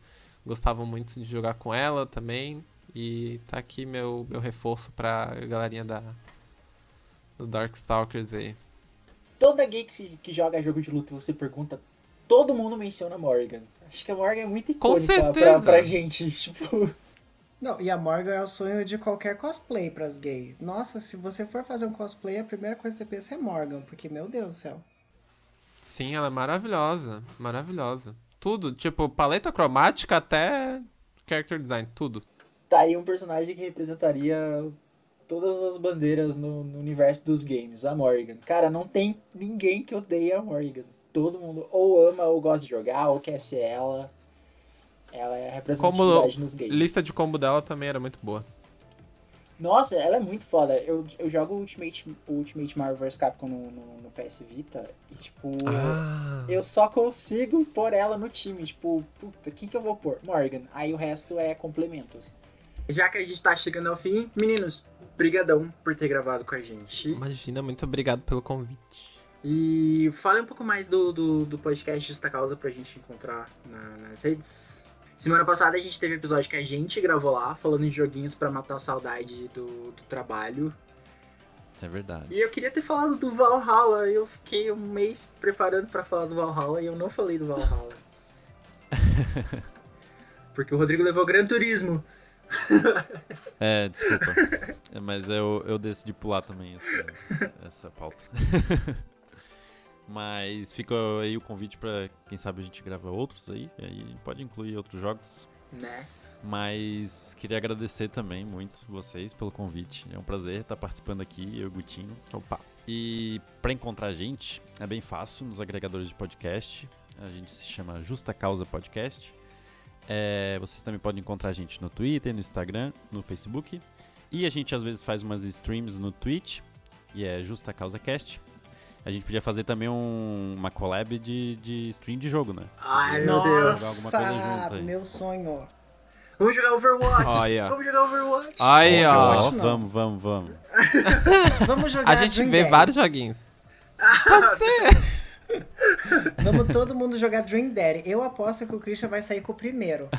D: gostavam muito de jogar com ela também. E tá aqui meu, meu reforço pra galerinha da do Darkstalkers aí.
A: Toda gay que, que joga jogo de luta e você pergunta, todo mundo menciona a Morgan. Acho que a Morgan é muito
D: Com
A: icônica pra,
D: certeza.
A: pra gente. Tipo,
B: Não, e a Morgan é o sonho de qualquer cosplay pras gays. Nossa, se você for fazer um cosplay, a primeira coisa que você pensa é Morgan, porque, meu Deus do céu.
D: Sim, ela é maravilhosa. Maravilhosa. Tudo, tipo, paleta cromática até character design, tudo.
A: tá aí um personagem que representaria todas as bandeiras no, no universo dos games, a Morgan. Cara, não tem ninguém que odeie a Morgan. Todo mundo ou ama ou gosta de jogar, ou quer ser ela. Ela é a representatividade nos games.
D: Lista de combo dela também era muito boa.
A: Nossa, ela é muito foda. Eu, eu jogo Ultimate, Ultimate Marvel vs Capcom no, no, no PS Vita e, tipo,
D: Ah.
A: eu só consigo pôr ela no time. Tipo, puta, quem que eu vou pôr? Morgan. Aí o resto é complementos. Já que a gente tá chegando ao fim, meninos, brigadão por ter gravado com a gente.
D: Imagina, muito obrigado pelo convite.
A: E fale um pouco mais do, do, do podcast Justa Causa pra gente encontrar na- nas redes. Semana passada a gente teve episódio que a gente gravou lá, falando de joguinhos pra matar a saudade do, do trabalho.
E: É verdade.
A: E eu queria ter falado do Valhalla, eu fiquei um mês preparando pra falar do Valhalla e eu não falei do Valhalla. Porque o Rodrigo levou Gran Turismo.
E: É, desculpa. É, Mas eu, eu decidi pular também essa, essa pauta. Mas fica aí o convite pra quem sabe a gente grava outros aí. E aí pode incluir outros jogos.
A: Né?
E: Mas queria agradecer também muito vocês pelo convite. É um prazer estar participando aqui, eu e o Gutinho.
D: Opa.
E: E pra encontrar a gente é bem fácil nos agregadores de podcast. A gente se chama Justa Causa Podcast. É, vocês também podem encontrar a gente no Twitter, no Instagram, no Facebook. E a gente às vezes faz umas streams no Twitch, e é Justa Causa Cast. A gente podia fazer também um- uma collab de, de stream de jogo, né?
A: Ai, meu Deus.
E: aí.
B: meu sonho.
A: Vamos jogar Overwatch!
D: Olha.
A: Vamos jogar Overwatch!
D: Aí, ó.
E: Vamos, vamos, vamos.
B: Vamos jogar
D: A gente
B: Dream
D: vê
B: Daddy.
D: vários joguinhos. Pode ser.
B: Vamos todo mundo jogar Dream Daddy. Eu aposto que o Christian vai sair com o primeiro.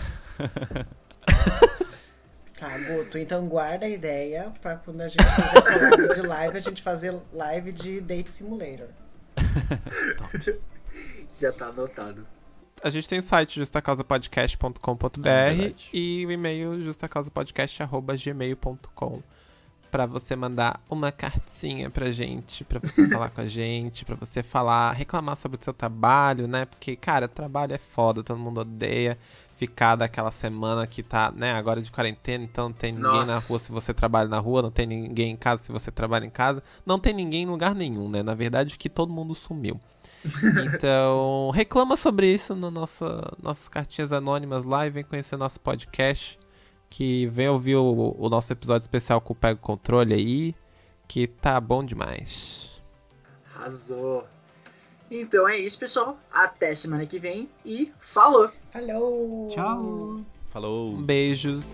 B: Tá, Guto, então guarda a ideia pra quando a gente fizer collab de live, a gente fazer live de Date Simulator.
A: Já tá anotado.
D: A gente tem o site justacausapodcast.com.br
E: Ah, verdade.
D: e o e-mail justacausapodcast.gmail.com pra você mandar uma cartinha pra gente, pra você falar com a gente, pra você falar, reclamar sobre o seu trabalho, né? Porque, cara, trabalho é foda, todo mundo odeia ficar daquela semana que tá, né, agora de quarentena, então não tem ninguém na
A: Nossa.
D: rua se você trabalha na rua, não tem ninguém em casa se você trabalha em casa, não tem ninguém em lugar nenhum, né? Na verdade, que todo mundo sumiu. Então, reclama sobre isso no nossa, nossas cartinhas anônimas lá e vem conhecer nosso podcast. Que vem ouvir o, o nosso episódio especial com o Pega o Controle aí. Que tá bom demais.
A: Arrasou. Então é isso, pessoal. Até semana que vem e falou!
B: Falou!
C: Tchau.
E: Falou.
D: Beijos.